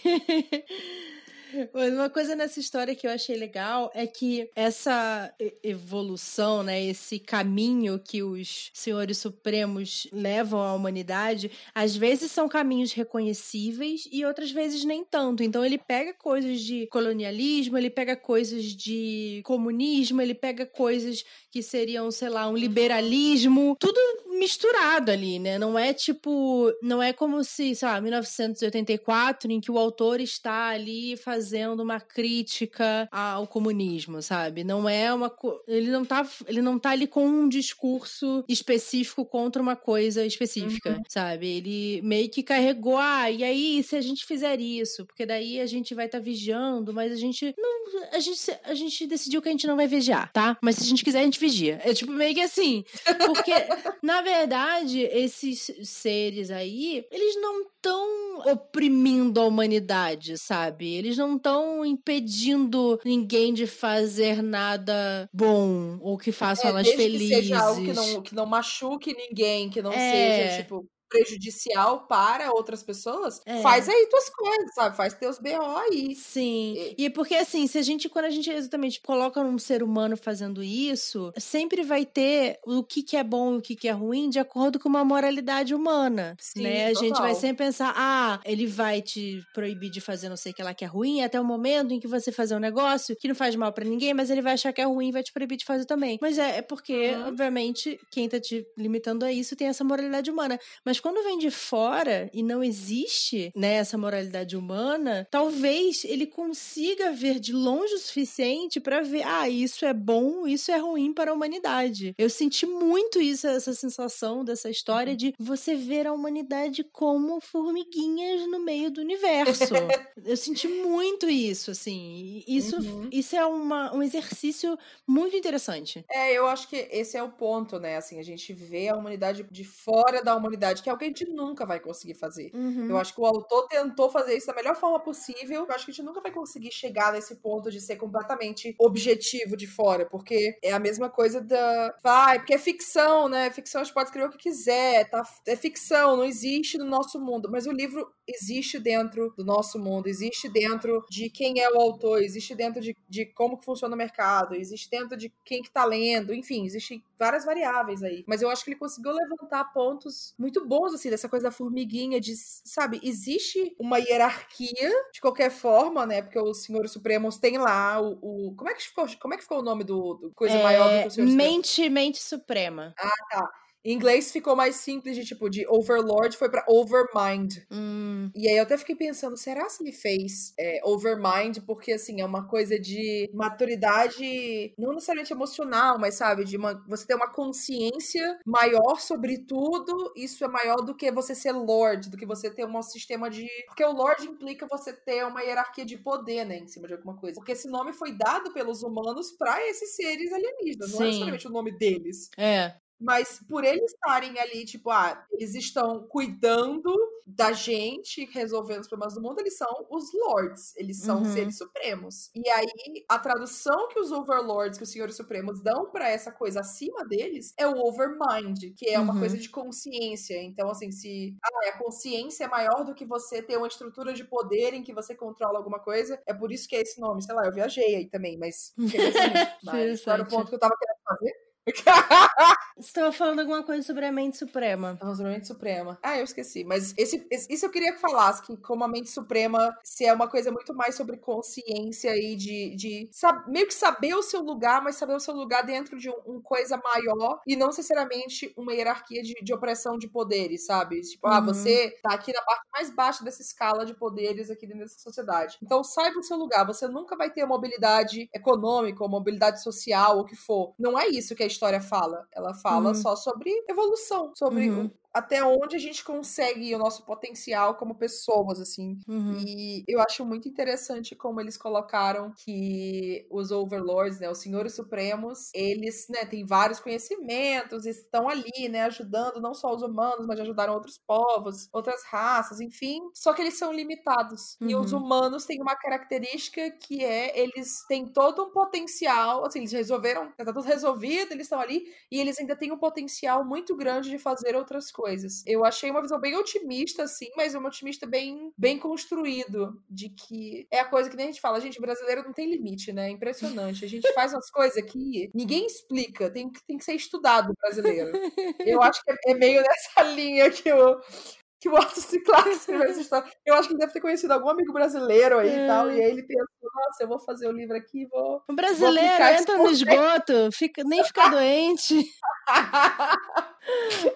Speaker 1: Uma coisa nessa história que eu achei legal é que essa evolução, né, esse caminho que os senhores supremos levam à humanidade, às vezes são caminhos reconhecíveis e outras vezes nem tanto. Então ele pega coisas de colonialismo, ele pega coisas de comunismo, ele pega coisas que seriam, sei lá, um liberalismo, tudo misturado ali, né? Não é tipo, não é como se, sei lá, 1984 em que o autor está ali fazendo uma crítica ao comunismo, sabe? Não é uma ele não tá ele não tá ali com um discurso específico contra uma coisa específica, uhum. sabe? Ele meio que carregou, ah, e aí se a gente fizer isso, porque daí a gente vai estar tá vigiando, mas a gente não a gente a gente decidiu que a gente não vai vigiar, tá? Mas se a gente quiser a gente vigia. É tipo meio que assim, porque na verdade esses seres aí, eles não estão oprimindo a humanidade, sabe? Eles não estão impedindo ninguém de fazer nada bom ou que faça é, elas felizes. Que seja
Speaker 2: algo que não, que não machuque ninguém, que não é. seja, tipo, prejudicial para outras pessoas, é. faz aí tuas coisas, sabe? Faz teus BO aí.
Speaker 1: Sim. E... e porque assim, se a gente, quando a gente exatamente coloca um ser humano fazendo isso, sempre vai ter o que, que é bom e o que, que é ruim de acordo com uma moralidade humana. Sim, né? A gente vai sempre pensar, ah, ele vai te proibir de fazer não sei o que lá que é ruim, até o momento em que você fazer um negócio que não faz mal para ninguém, mas ele vai achar que é ruim e vai te proibir de fazer também. Mas é, é porque, uhum. obviamente, quem tá te limitando a isso tem essa moralidade humana. Mas quando vem de fora e não existe né, essa moralidade humana, talvez ele consiga ver de longe o suficiente para ver, ah, isso é bom, isso é ruim para a humanidade. Eu senti muito isso, essa sensação dessa história de você ver a humanidade como formiguinhas no meio do universo. *laughs* Eu senti muito isso, assim. Isso, uhum. isso é uma, um exercício muito interessante.
Speaker 2: É, eu acho que esse é o ponto, né? Assim, a gente vê a humanidade de fora da humanidade, que é o que a gente nunca vai conseguir fazer. Uhum. Eu acho que o autor tentou fazer isso da melhor forma possível. Eu acho que a gente nunca vai conseguir chegar nesse ponto de ser completamente objetivo de fora, porque é a mesma coisa da. Vai, porque é ficção, né? Ficção a gente pode escrever o que quiser, tá? É ficção, não existe no nosso mundo. Mas o livro existe dentro do nosso mundo, existe dentro de quem é o autor, existe dentro de, de como que funciona o mercado, existe dentro de quem que tá lendo, enfim, existem várias variáveis aí. Mas eu acho que ele conseguiu levantar pontos muito bons, assim, dessa coisa da formiguinha, de, sabe, existe uma hierarquia, de qualquer forma, né, porque os senhores supremos têm lá o, o como é que ficou, como é que ficou o nome do, do coisa é, maior do que o senhor
Speaker 1: Mente, mente suprema.
Speaker 2: Ah, tá. Em inglês ficou mais simples de tipo, de Overlord foi pra Overmind. Hum. E aí eu até fiquei pensando, será se ele fez é, Overmind? Porque assim, é uma coisa de maturidade, não necessariamente emocional, mas sabe, de uma, você ter uma consciência maior sobre tudo. Isso é maior do que você ser Lord, do que você ter um sistema de. Porque o Lord implica você ter uma hierarquia de poder, né, em cima de alguma coisa. Porque esse nome foi dado pelos humanos para esses seres alienígenas, Sim. não é necessariamente o nome deles.
Speaker 1: É.
Speaker 2: Mas por eles estarem ali, tipo, ah, eles estão cuidando da gente, resolvendo os problemas do mundo, eles são os lords, eles são uhum. seres supremos. E aí, a tradução que os overlords, que os senhores supremos dão para essa coisa acima deles é o overmind, que é uma uhum. coisa de consciência. Então, assim, se ah, a consciência é maior do que você ter uma estrutura de poder em que você controla alguma coisa, é por isso que é esse nome. Sei lá, eu viajei aí também, mas. *laughs* mas era o ponto que eu tava querendo fazer? *laughs*
Speaker 1: Você estava falando alguma coisa sobre a mente suprema.
Speaker 2: Ah, sobre a mente suprema. Ah, eu esqueci. Mas esse, esse, isso eu queria que falasse, que como a mente suprema, se é uma coisa muito mais sobre consciência e de, de sabe, meio que saber o seu lugar, mas saber o seu lugar dentro de um, um coisa maior e não necessariamente uma hierarquia de, de opressão de poderes, sabe? Tipo, ah, uhum. ah, você tá aqui na parte mais baixa dessa escala de poderes aqui dentro dessa sociedade. Então saiba o seu lugar. Você nunca vai ter mobilidade econômica ou mobilidade social, ou o que for. Não é isso que a história história fala. Ela fala
Speaker 1: Uhum.
Speaker 2: só sobre evolução, sobre
Speaker 1: Uhum.
Speaker 2: Até onde a gente consegue o nosso potencial como pessoas, assim.
Speaker 1: Uhum.
Speaker 2: E eu acho muito interessante como eles colocaram que os overlords, né, os senhores supremos, eles, né, têm vários conhecimentos, estão ali, né, ajudando não só os humanos, mas ajudaram outros povos, outras raças, enfim. Só que eles são limitados. E os
Speaker 1: Uhum.
Speaker 2: humanos têm uma característica que é eles têm todo um potencial, assim, eles resolveram, tá tudo resolvido, eles estão ali e eles ainda têm um potencial muito grande de fazer outras coisas. Eu achei uma visão bem otimista, assim, mas um otimista bem, bem construído, de que é a coisa que nem a gente fala, gente, brasileiro não tem limite, né? É impressionante. A gente *laughs* faz umas coisas que ninguém explica, tem, que- tem que ser estudado brasileiro. *laughs* Eu acho que é, é meio nessa linha que o, que o Arthur C. Clarke escreveu essa história. Eu acho que ele deve ter conhecido algum amigo brasileiro aí e tal, e aí ele pensou, nossa, eu vou fazer o livro aqui vou...
Speaker 1: O brasileiro
Speaker 2: esse
Speaker 1: entra no esgoto, fica, nem fica doente. *laughs*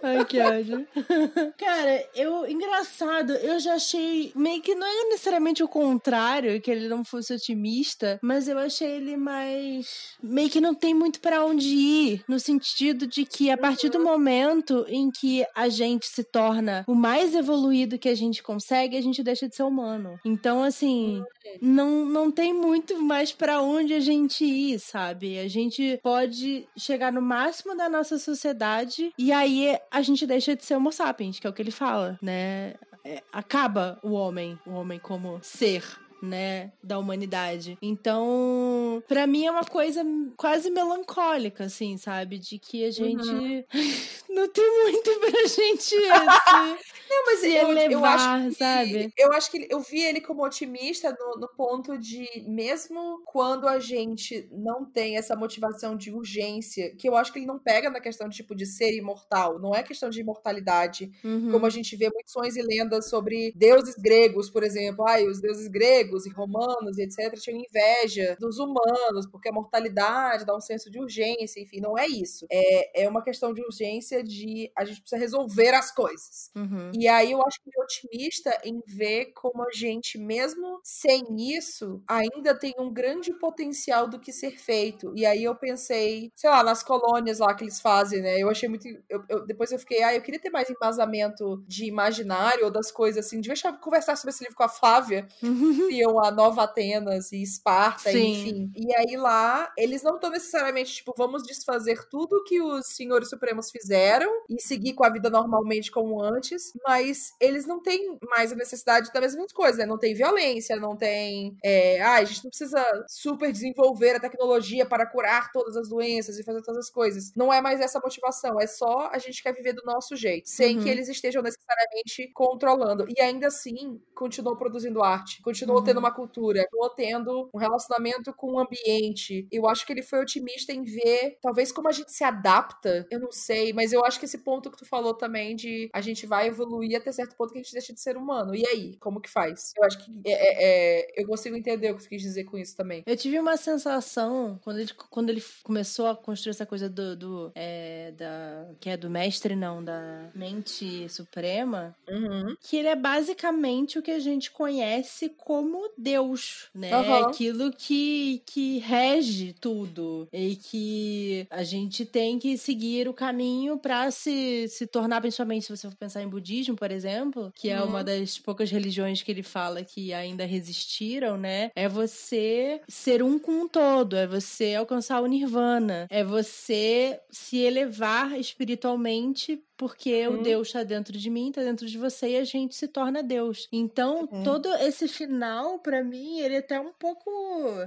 Speaker 1: Ai, que ódio. *laughs* Cara, eu. Engraçado, eu já achei. Meio que não é necessariamente o contrário, que ele não fosse otimista, mas eu achei ele mais. Meio que não tem muito pra onde ir. No sentido de que a partir do momento em que a gente se torna o mais evoluído que a gente consegue, a gente deixa de ser humano. Então, assim, não, não tem muito mais pra onde a gente ir, sabe? A gente pode chegar no máximo da nossa sociedade e aí a gente deixa de ser homo sapiens, que é o que ele fala, né? É, acaba o homem, o homem como ser. Né, da humanidade. Então, pra mim é uma coisa quase melancólica, assim, sabe? De que a gente *laughs* não tem muito pra gente. *laughs*
Speaker 2: Não, mas
Speaker 1: se
Speaker 2: eu, eu
Speaker 1: elevar,
Speaker 2: acho que,
Speaker 1: sabe?
Speaker 2: Eu acho que eu vi ele como otimista no, no ponto de, mesmo quando a gente não tem essa motivação de urgência, que eu acho que ele não pega na questão de, tipo, de ser imortal, não é questão de imortalidade,
Speaker 1: Uhum.
Speaker 2: como a gente vê muitos sonhos e lendas sobre deuses gregos, por exemplo. Ai, os deuses gregos e romanos e etc. tinham inveja dos humanos, porque a mortalidade dá um senso de urgência, enfim, não é isso. É, é uma questão de urgência de a gente precisa resolver as coisas.
Speaker 1: Uhum.
Speaker 2: E aí eu acho que é otimista em ver como a gente, mesmo sem isso, ainda tem um grande potencial do que ser feito. E aí eu pensei, sei lá, nas colônias lá que eles fazem, né? Eu achei muito. eu- eu- depois eu fiquei, ah, eu queria ter mais embasamento de imaginário ou das coisas assim. Devia conversar sobre esse livro com a Flávia, *laughs* criam a Nova Atenas e Esparta,
Speaker 1: Sim.
Speaker 2: enfim. E aí lá, eles não estão necessariamente, tipo, vamos desfazer tudo que os senhores supremos fizeram e seguir com a vida normalmente como antes, mas eles não têm mais a necessidade da mesma coisa, né? Não tem violência, não tem. É, ah, a gente não precisa super desenvolver a tecnologia para curar todas as doenças e fazer todas as coisas. Não é mais essa motivação, é só a gente quer viver do nosso jeito, sem
Speaker 1: Uhum.
Speaker 2: que eles estejam necessariamente controlando. E ainda assim, continuou produzindo arte, continuou
Speaker 1: Uhum.
Speaker 2: Tendo uma cultura, continuou tendo um relacionamento com o ambiente. Eu acho que ele foi otimista em ver, talvez, como a gente se adapta, eu não sei, mas eu acho que esse ponto que tu falou também de a gente vai evoluir até certo ponto que a gente deixa de ser humano. E aí, como que faz? Eu acho que é, é- é- eu consigo entender o que tu quis dizer com isso também.
Speaker 1: Eu tive uma sensação quando ele, quando ele começou a construir essa coisa do, do é, da que é do mestre não da mente suprema
Speaker 2: Uhum.
Speaker 1: que ele é basicamente o que a gente conhece como Deus, né?
Speaker 2: Aham.
Speaker 1: Aquilo que, que rege tudo e que a gente tem que seguir o caminho para se, se tornar, principalmente se você for pensar em budismo, por exemplo, que é
Speaker 2: Uhum.
Speaker 1: uma das poucas religiões que ele fala que ainda resistiram, né? É você ser um com o todo, é você alcançar o nirvana, é você se elevar espiritualmente porque
Speaker 2: Uhum.
Speaker 1: o Deus está dentro de mim, está dentro de você e a gente se torna Deus. Então,
Speaker 2: Uhum.
Speaker 1: todo esse final, pra mim, ele é até um pouco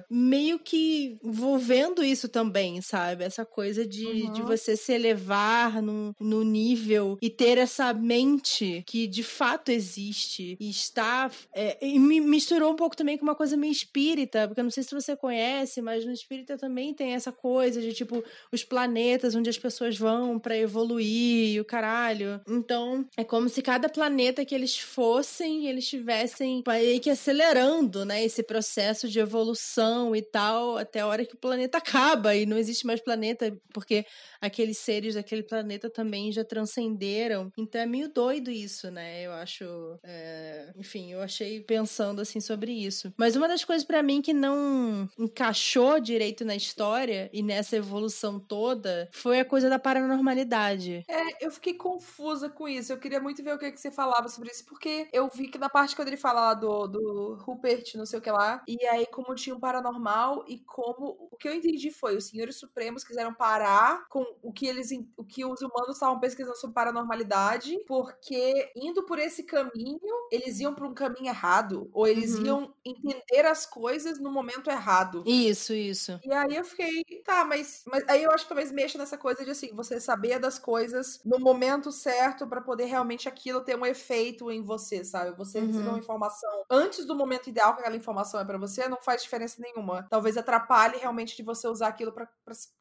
Speaker 1: meio que envolvendo isso também, sabe? Essa coisa de,
Speaker 2: Uhum.
Speaker 1: de você se elevar no, no nível e ter essa mente que de fato existe e está. é, e me misturou um pouco também com uma coisa meio espírita, porque eu não sei se você conhece, mas no espírita também tem essa coisa de tipo os planetas onde as pessoas vão pra evoluir e o caralho caralho. Então, é como se cada planeta que eles fossem, eles estivessem meio que acelerando, né, esse processo de evolução e tal, até a hora que o planeta acaba e não existe mais planeta, porque aqueles seres daquele planeta também já transcenderam. Então é meio doido isso, né? Eu acho. É... Enfim, eu achei pensando assim sobre isso. Mas uma das coisas para mim que não encaixou direito na história e nessa evolução toda foi a coisa da paranormalidade.
Speaker 2: É, eu fiquei confusa com isso. Eu queria muito ver o que, que você falava sobre isso, porque eu vi que na parte quando ele fala lá do, do Rupert, não sei o que lá, e aí como tinha um paranormal e como. O que eu entendi foi: os senhores supremos quiseram parar com o que eles o que os humanos estavam pesquisando sobre paranormalidade, porque indo por esse caminho, eles iam para um caminho errado, ou eles uhum. iam entender as coisas no momento errado.
Speaker 1: Isso, isso.
Speaker 2: E aí eu fiquei, tá, mas, mas aí eu acho que talvez mexa nessa coisa de assim, você saber das coisas no momento certo para poder realmente aquilo ter um efeito em você, sabe? Você uhum. receber uma informação antes do momento ideal que aquela informação é para você, não faz diferença nenhuma. Talvez atrapalhe realmente de você usar aquilo para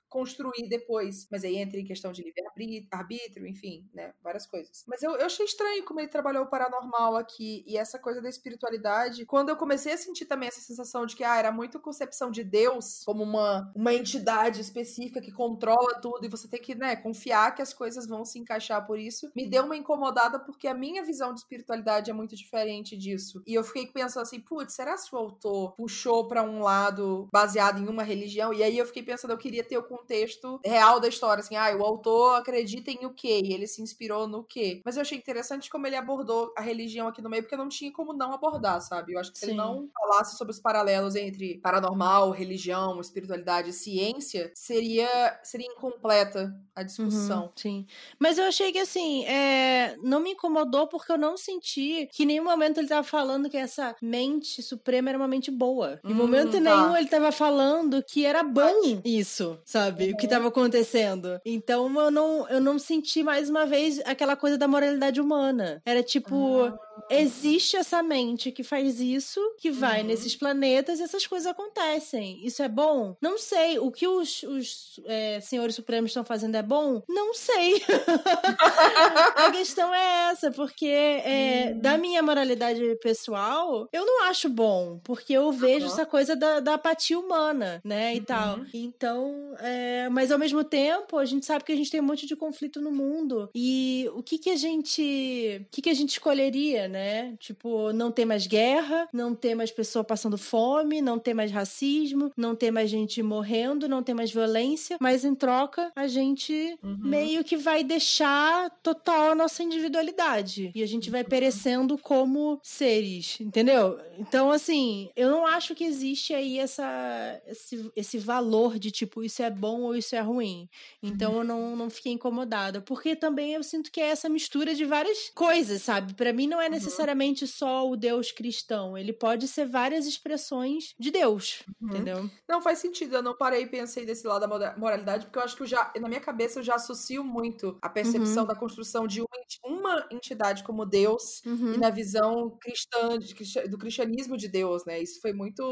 Speaker 2: construir depois. Mas aí entra em questão de livre-arbítrio, enfim, né? Várias coisas. Mas eu, eu achei estranho como ele trabalhou o paranormal aqui e essa coisa da espiritualidade. Quando eu comecei a sentir também essa sensação de que, ah, era muito concepção de Deus como uma, uma entidade específica que controla tudo e você tem que, né, confiar que as coisas vão se encaixar por isso, me deu uma incomodada porque a minha visão de espiritualidade é muito diferente disso. E eu fiquei pensando assim, putz, será que o autor puxou para um lado baseado em uma religião? E aí eu fiquei pensando, eu queria ter o contexto real da história, assim, ah, o autor acredita em o quê? E ele se inspirou no quê? Mas eu achei interessante como ele abordou a religião aqui no meio, porque não tinha como não abordar, sabe? Eu acho que se Sim. ele não falasse sobre os paralelos entre paranormal, religião, espiritualidade e ciência, seria, seria incompleta a discussão. Uhum,
Speaker 1: sim. Mas eu achei que, assim, é... não me incomodou porque eu não senti que em nenhum momento ele tava falando que essa mente suprema era uma mente boa. Em hum, momento tá. nenhum ele tava falando que era bom isso, sabe? Sabe? O que estava acontecendo. Então eu não, eu não senti mais uma vez aquela coisa da moralidade humana. Era tipo, ah. existe essa mente que faz isso, que vai uhum. nesses planetas e essas coisas acontecem. Isso é bom? Não sei. O que os, os é, senhores supremos estão fazendo é bom? Não sei. *laughs* A questão é essa, porque é, uhum. da minha moralidade pessoal, eu não acho bom, porque eu vejo uhum. essa coisa da, da apatia humana, né? E tal. Uhum. Então, é, mas ao mesmo tempo, a gente sabe que a gente tem um monte de conflito no mundo. E o que que a gente. O que que a gente escolheria, né? Tipo, não ter mais guerra, não ter mais pessoa passando fome, não ter mais racismo, não ter mais gente morrendo, não ter mais violência, mas em troca a gente uhum. meio que vai deixar total a nossa individualidade. E a gente vai perecendo como seres, entendeu? Então, assim, eu não acho que existe aí essa, esse, esse valor de tipo, isso é bom ou isso é ruim. Então eu não, não fiquei incomodada. Porque também eu sinto que é essa mistura de várias coisas, sabe? Para mim não é necessariamente uhum. só o Deus cristão. Ele pode ser várias expressões de Deus, uhum. entendeu?
Speaker 2: Não faz sentido. Eu não parei e pensei desse lado da moralidade, porque eu acho que eu já, na minha cabeça, eu já associo muito a percepção uhum. da construção de uma, entidade como Deus e uhum. na visão cristã, de, do cristianismo de Deus, né? Isso foi muito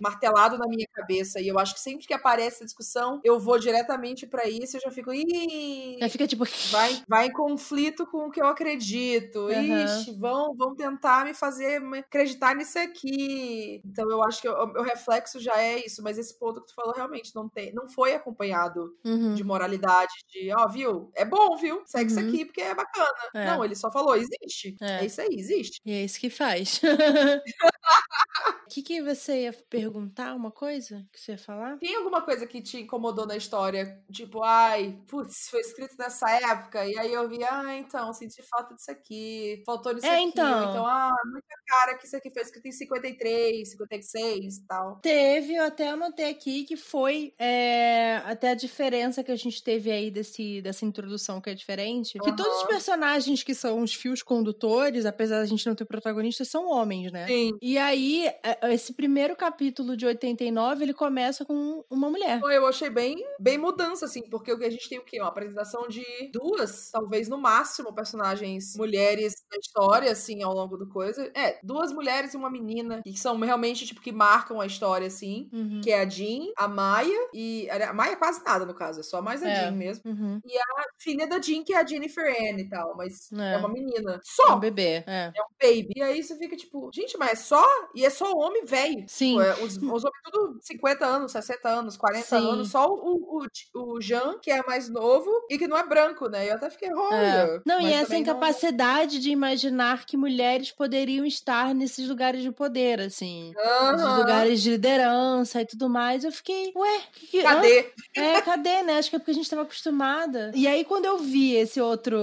Speaker 2: martelado na minha cabeça. E eu acho que sempre que aparece a discussão, eu vou diretamente para isso, eu já fico, ih,
Speaker 1: já fica tipo,
Speaker 2: vai, vai em conflito com o que eu acredito. Uhum. Ixi, vão, vão tentar me fazer acreditar nisso aqui. Então eu acho que o meu reflexo já é isso, mas esse ponto que tu falou realmente não tem, não foi acompanhado uhum. de moralidade, de, ó, oh, viu? É bom, viu? Segue uhum. isso aqui porque é bacana. É. Não, ele só falou, existe. É. é isso aí, existe.
Speaker 1: E é isso que faz. O *laughs* que, que você ia perguntar? Uma coisa que você ia falar?
Speaker 2: Tem alguma coisa que te incomodou na história? Tipo, ai, putz, foi escrito nessa época, e aí eu vi, ah, então, senti falta disso aqui, faltou nisso é, aqui. Então... então, ah, muita cara que isso aqui foi escrito em 53, 56 e tal.
Speaker 1: Teve, eu até anotei aqui que foi é, até a diferença que a gente teve aí desse, dessa introdução que é diferente. Uhum. Que todos os personagens que são os fios condutores, apesar da gente não ter protagonistas, são homens, né?
Speaker 2: Sim.
Speaker 1: E aí, é, esse primeiro capítulo de 89, ele começa com uma mulher.
Speaker 2: Eu achei bem, bem mudança, assim, porque a gente tem o quê? Uma apresentação de duas, talvez no máximo, personagens mulheres na história, assim, ao longo do coisa. É, duas mulheres e uma menina, que são realmente, tipo, que marcam a história, assim,
Speaker 1: Uhum.
Speaker 2: que é a Jean, a Maia, e a Maia quase nada, no caso, é só mais a
Speaker 1: É.
Speaker 2: Jean mesmo.
Speaker 1: Uhum.
Speaker 2: E a filha da Jean, que é a Jennifer Anne e tal, mas é,
Speaker 1: É.
Speaker 2: uma menina.
Speaker 1: É
Speaker 2: Só!
Speaker 1: um bebê. É.
Speaker 2: É um baby. E aí você fica tipo, gente, mas é só? E é só homem velho.
Speaker 1: Sim.
Speaker 2: Tipo, é, os, os homens tudo 50 anos, 60 anos, 40
Speaker 1: Sim.
Speaker 2: anos. Só o, o, o Jean, que é mais novo e que não é branco, né? Eu até fiquei, olha.
Speaker 1: É. Não, e essa
Speaker 2: também não-
Speaker 1: incapacidade de imaginar que mulheres poderiam estar nesses lugares de poder, assim. Esses
Speaker 2: Aham.
Speaker 1: lugares de liderança e tudo mais. Eu fiquei, ué, que?
Speaker 2: Cadê?
Speaker 1: É, cadê, né? Acho que é porque a gente tava acostumada. E aí, quando eu vi esse outro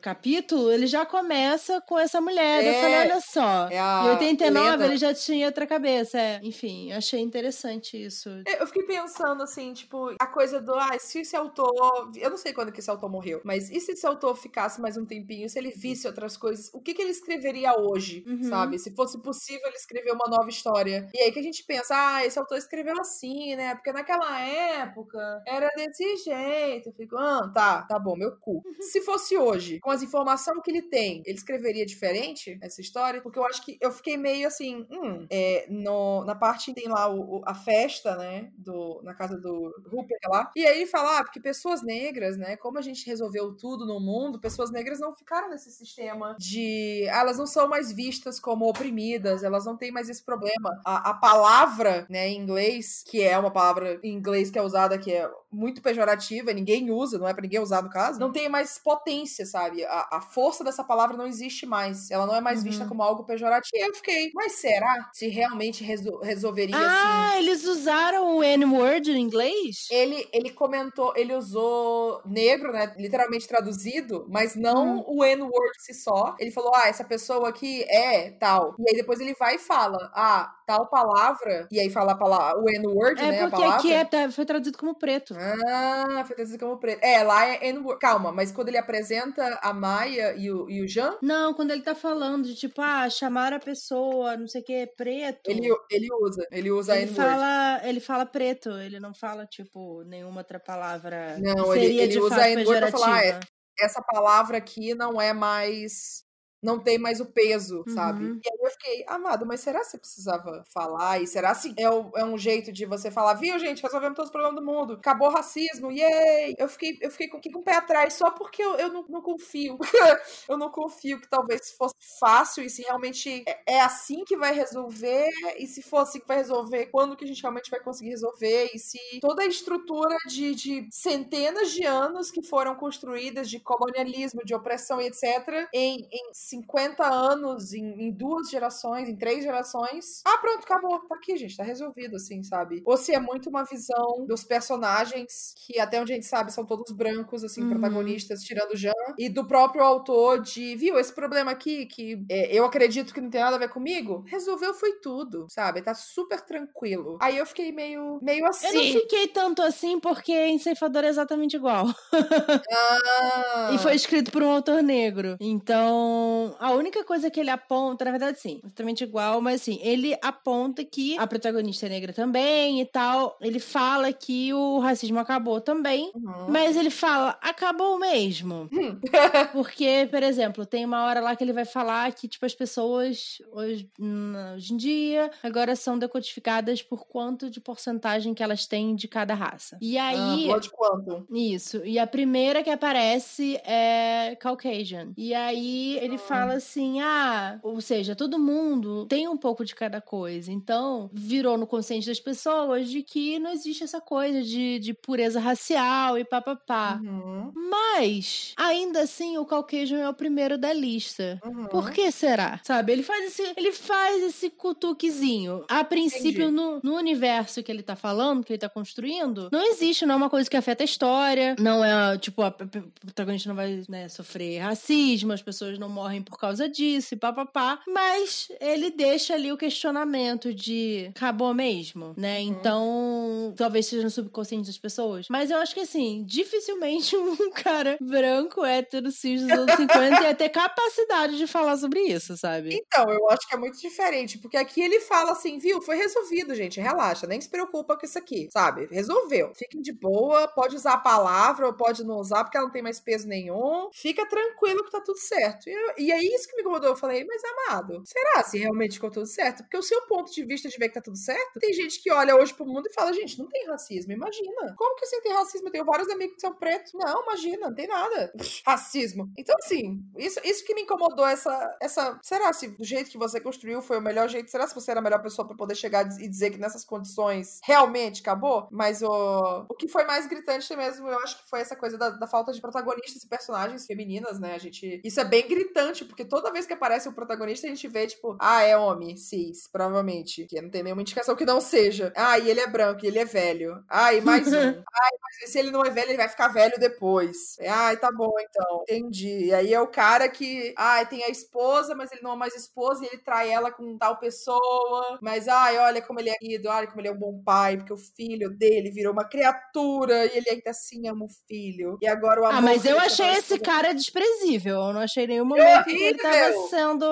Speaker 1: capítulo, ele já começa com essa mulher. Eu
Speaker 2: É,
Speaker 1: falei, olha só.
Speaker 2: É a
Speaker 1: Em 89,
Speaker 2: lenda.
Speaker 1: ele já tinha outra cabeça. É. Enfim, achei interessante isso.
Speaker 2: É, Eu fiquei pensando assim, tipo, a coisa do, ah, se esse autor. Eu não sei quando que esse autor morreu, mas e se esse autor ficasse mais um tempinho, se ele visse outras coisas, o que que ele escreveria hoje,
Speaker 1: Uhum.
Speaker 2: sabe? Se fosse possível ele escrever uma nova história. E aí que a gente pensa, ah, esse autor escreveu assim, né? Porque naquela época era desse jeito. Eu fico, ah, tá, tá bom, meu cu. Se fosse hoje, com as informações que ele tem, ele escreveria diferente essa história? Porque eu acho que eu fiquei meio assim, hum, é, no, na parte tem lá o, o- a festa, né, do, na casa do Rupert lá, e aí ele fala, ah, porque pessoas negras, né, como a gente resolveu tudo no mundo, pessoas negras não ficaram nesse sistema de, ah, elas não são mais vistas como oprimidas, elas não têm mais esse problema. A, a palavra, né, em inglês, que é uma palavra em inglês que é usada, que é muito pejorativa, ninguém usa, não é pra ninguém usar no caso, não tem mais potência, sabe? A, a força dessa palavra não existe mais. Ela não é mais vista
Speaker 1: Uhum.
Speaker 2: como algo pejorativo. E eu fiquei, mas será se realmente resol- resolveria assim?
Speaker 1: Ah, eles usaram o N-word em inglês?
Speaker 2: Ele, ele comentou, ele usou negro, né? Literalmente traduzido, mas não
Speaker 1: Hum.
Speaker 2: o N-word em si só. Ele falou, ah, essa pessoa aqui é tal. E aí depois ele vai e fala, ah, tal palavra. E aí fala a palavra, o N-word,
Speaker 1: É
Speaker 2: né? a
Speaker 1: porque
Speaker 2: palavra.
Speaker 1: aqui é, foi traduzido como preto.
Speaker 2: Ah, foi traduzido como preto. É, lá é N-word. Calma, mas quando ele apresenta a Maia e o, e o Jean,
Speaker 1: Não, quando ele tá falando de tipo, ah, chamar a pessoa, não sei o que, preto.
Speaker 2: ele, ele usa. Ele usa
Speaker 1: ele
Speaker 2: N-word.
Speaker 1: fala, ele fala preto, ele não fala, tipo, nenhuma outra palavra.
Speaker 2: Não, ele- ele usa
Speaker 1: fato
Speaker 2: N-word pra falar, ah, é, essa palavra aqui não é mais. Não tem mais o peso, sabe?
Speaker 1: Uhum.
Speaker 2: E aí eu fiquei, amado, mas será que você precisava falar? E será se é, o- é um jeito de você falar, viu, gente, resolvemos todos os problemas do mundo, acabou o racismo, yay! Eu fiquei, eu fiquei com, com o pé atrás só porque eu, eu não, não confio. *laughs* eu não confio que talvez fosse fácil e se realmente é, é assim que vai resolver, e se for assim que vai resolver, quando que a gente realmente vai conseguir resolver, e se toda a estrutura de, de centenas de anos que foram construídas de colonialismo, de opressão e etc., em, em 50 anos, em, em duas gerações, em três gerações. Ah, pronto, acabou. Tá aqui, gente, tá resolvido, assim, sabe? Ou se é muito uma visão dos personagens, que até onde a gente sabe são todos brancos, assim,
Speaker 1: Uhum.
Speaker 2: protagonistas, tirando o Jean, e do próprio autor de, viu, esse problema aqui, que é, eu acredito que não tem nada a ver comigo, resolveu foi tudo, sabe? Tá super tranquilo. Aí eu fiquei meio, meio
Speaker 1: Eu
Speaker 2: assim.
Speaker 1: não fiquei tanto assim porque em Ceifador é exatamente igual.
Speaker 2: Ah. *laughs*
Speaker 1: E foi escrito por um autor negro. Então, a única coisa que ele aponta, na verdade, sim, exatamente igual, mas assim, ele aponta que a protagonista é negra também e tal. Ele fala que o racismo acabou também.
Speaker 2: Uhum.
Speaker 1: Mas ele fala, acabou mesmo. *laughs*
Speaker 2: Hum.
Speaker 1: Porque, por exemplo, tem uma hora lá que ele vai falar que, tipo, as pessoas hoje, hum, hoje em dia agora são decodificadas por quanto de porcentagem que elas têm de cada raça. E aí.
Speaker 2: Ah, Blood Quantum.
Speaker 1: Isso. E a primeira que aparece é Caucasian. E aí ele fala assim: ah, ou seja, todo mundo tem um pouco de cada coisa. Então, virou no consciente das pessoas de que não existe essa coisa de, de pureza racial e papapá.
Speaker 2: Uhum.
Speaker 1: Mas, ainda assim, o Caucasian é o primeiro da lista.
Speaker 2: Uhum.
Speaker 1: Por que será? Sabe, ele faz esse, ele faz esse cutuquezinho. A princípio,
Speaker 2: Entendi.
Speaker 1: no, no universo que ele tá falando, que ele tá construindo, não existe, não é uma coisa que afeta a história. Não é, tipo, a, a- a protagonista não vai né, sofrer racismo, as pessoas não morrem morrem por causa disso e papapá. Mas ele deixa ali o questionamento de acabou mesmo, né?
Speaker 2: Uhum.
Speaker 1: Então, talvez seja no subconsciente das pessoas. Mas eu acho que assim, dificilmente *laughs* um cara branco, hétero, cis dos anos 50 ia ter capacidade de falar sobre isso, sabe?
Speaker 2: Então, eu acho que é muito diferente, porque aqui ele fala assim, viu, foi resolvido, gente, relaxa, nem se preocupa com isso aqui, sabe? Resolveu. Fiquem de boa, pode usar a palavra ou pode não usar, porque ela não tem mais peso nenhum. Fica tranquilo que tá tudo certo. E, e aí, isso que me incomodou, eu falei, mas amado, será se realmente ficou tudo certo? Porque o seu ponto de vista de ver que tá tudo certo, tem gente que olha hoje pro mundo e fala, gente, não tem racismo, imagina. Como que assim tem racismo? Eu tenho vários amigos que são pretos. Não, imagina, não tem nada. *laughs* Racismo. Então, assim, isso, isso que me incomodou, essa, essa. Será se do jeito que você construiu foi o melhor jeito? Será se você era a melhor pessoa pra poder chegar e dizer que nessas condições realmente acabou? Mas o, o que foi mais gritante mesmo, eu acho que foi essa coisa da, da falta de protagonistas e personagens femininas, né? A gente. Isso é bem gritante, porque toda vez que aparece o protagonista, a gente vê, tipo, ah, é homem, cis, provavelmente. Que não tem nenhuma indicação que não seja. Ah, e ele é branco, e ele é velho. Ah, e mais um. *laughs* Ai, mas se ele não é velho, ele vai ficar velho depois. Ai, tá bom, então. Entendi. E aí é o cara que, ai, tem a esposa, mas ele não é mais esposa e ele trai ela com tal pessoa. Mas, ai, olha como ele é querido, olha como ele é um bom pai, porque o filho dele virou uma criatura e ele ainda assim ama o filho. E agora o amor
Speaker 1: Ah, mas eu
Speaker 2: ele
Speaker 1: achei esse cara desprezível. Eu não achei nenhum momento ele tava sendo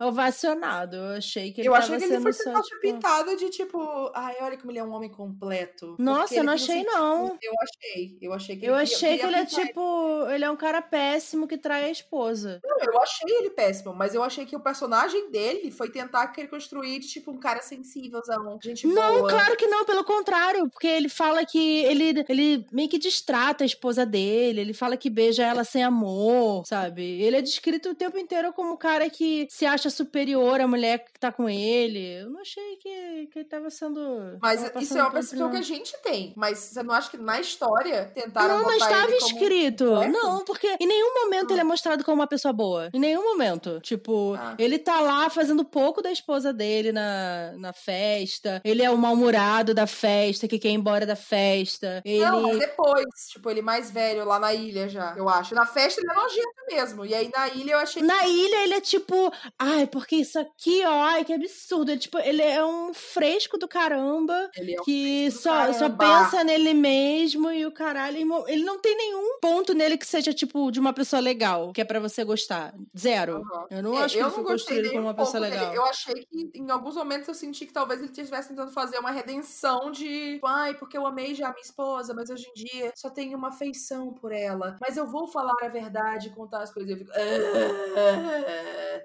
Speaker 1: ovacionado. Eu achei que ele
Speaker 2: Eu
Speaker 1: tava
Speaker 2: achei que ele foi
Speaker 1: só, tipo...
Speaker 2: pintado de tipo, ai, olha como ele é um homem completo.
Speaker 1: Nossa,
Speaker 2: Porque
Speaker 1: eu
Speaker 2: ele
Speaker 1: não achei,
Speaker 2: sentido-
Speaker 1: não.
Speaker 2: Eu achei, eu achei que
Speaker 1: Eu
Speaker 2: ele
Speaker 1: achei que ele é tipo. Ele é um cara péssimo que trai a esposa.
Speaker 2: Não, eu achei ele péssimo, mas eu achei que o personagem dele foi tentar querer construir de tipo um cara sensívelzão, gente
Speaker 1: Não,
Speaker 2: boa.
Speaker 1: claro que não, pelo contrário, porque ele fala que ele, ele meio que distrata a esposa dele, ele fala que beija ela sem amor, sabe? Ele é descrito o tempo inteiro como um cara que se acha superior à mulher que tá com ele. Eu não achei que, que ele tava sendo.
Speaker 2: Mas
Speaker 1: tava
Speaker 2: isso é uma percepção que a gente tem. Mas você não acha que na história tentaram
Speaker 1: Não, mas estava
Speaker 2: como...
Speaker 1: escrito.
Speaker 2: completo?
Speaker 1: Não, porque em nenhum momento
Speaker 2: Ah.
Speaker 1: ele é mostrado como uma pessoa boa. Em nenhum momento. Tipo,
Speaker 2: Ah.
Speaker 1: ele tá lá fazendo pouco da esposa dele na, na festa. Ele é o mal-humorado da festa, que quer ir embora da festa. Ele.
Speaker 2: Não, mas depois, tipo, ele mais velho lá na ilha já, eu acho. Na festa ele é nojento mesmo. E aí na ilha eu achei
Speaker 1: Na ilha ele é tipo, ai, porque isso aqui, ó, ai, que absurdo. Ele, tipo, ele é um fresco do caramba
Speaker 2: ele é um
Speaker 1: que só, só
Speaker 2: caramba.
Speaker 1: pensa nele mesmo e o caralho. Ele não tem nenhum ponto nele que seja, tipo, de uma pessoa legal, que é pra você gostar. Zero.
Speaker 2: Aham.
Speaker 1: Eu não
Speaker 2: É,
Speaker 1: acho que ele foi construído como
Speaker 2: um
Speaker 1: uma pessoa
Speaker 2: pouco dele.
Speaker 1: legal.
Speaker 2: Eu achei que em alguns momentos eu senti que talvez ele estivesse tentando fazer uma redenção de ai, porque eu amei já a minha esposa, mas hoje em dia só tenho uma afeição por ela. Mas eu vou falar a verdade e contar as coisas. E eu fico. "Ah".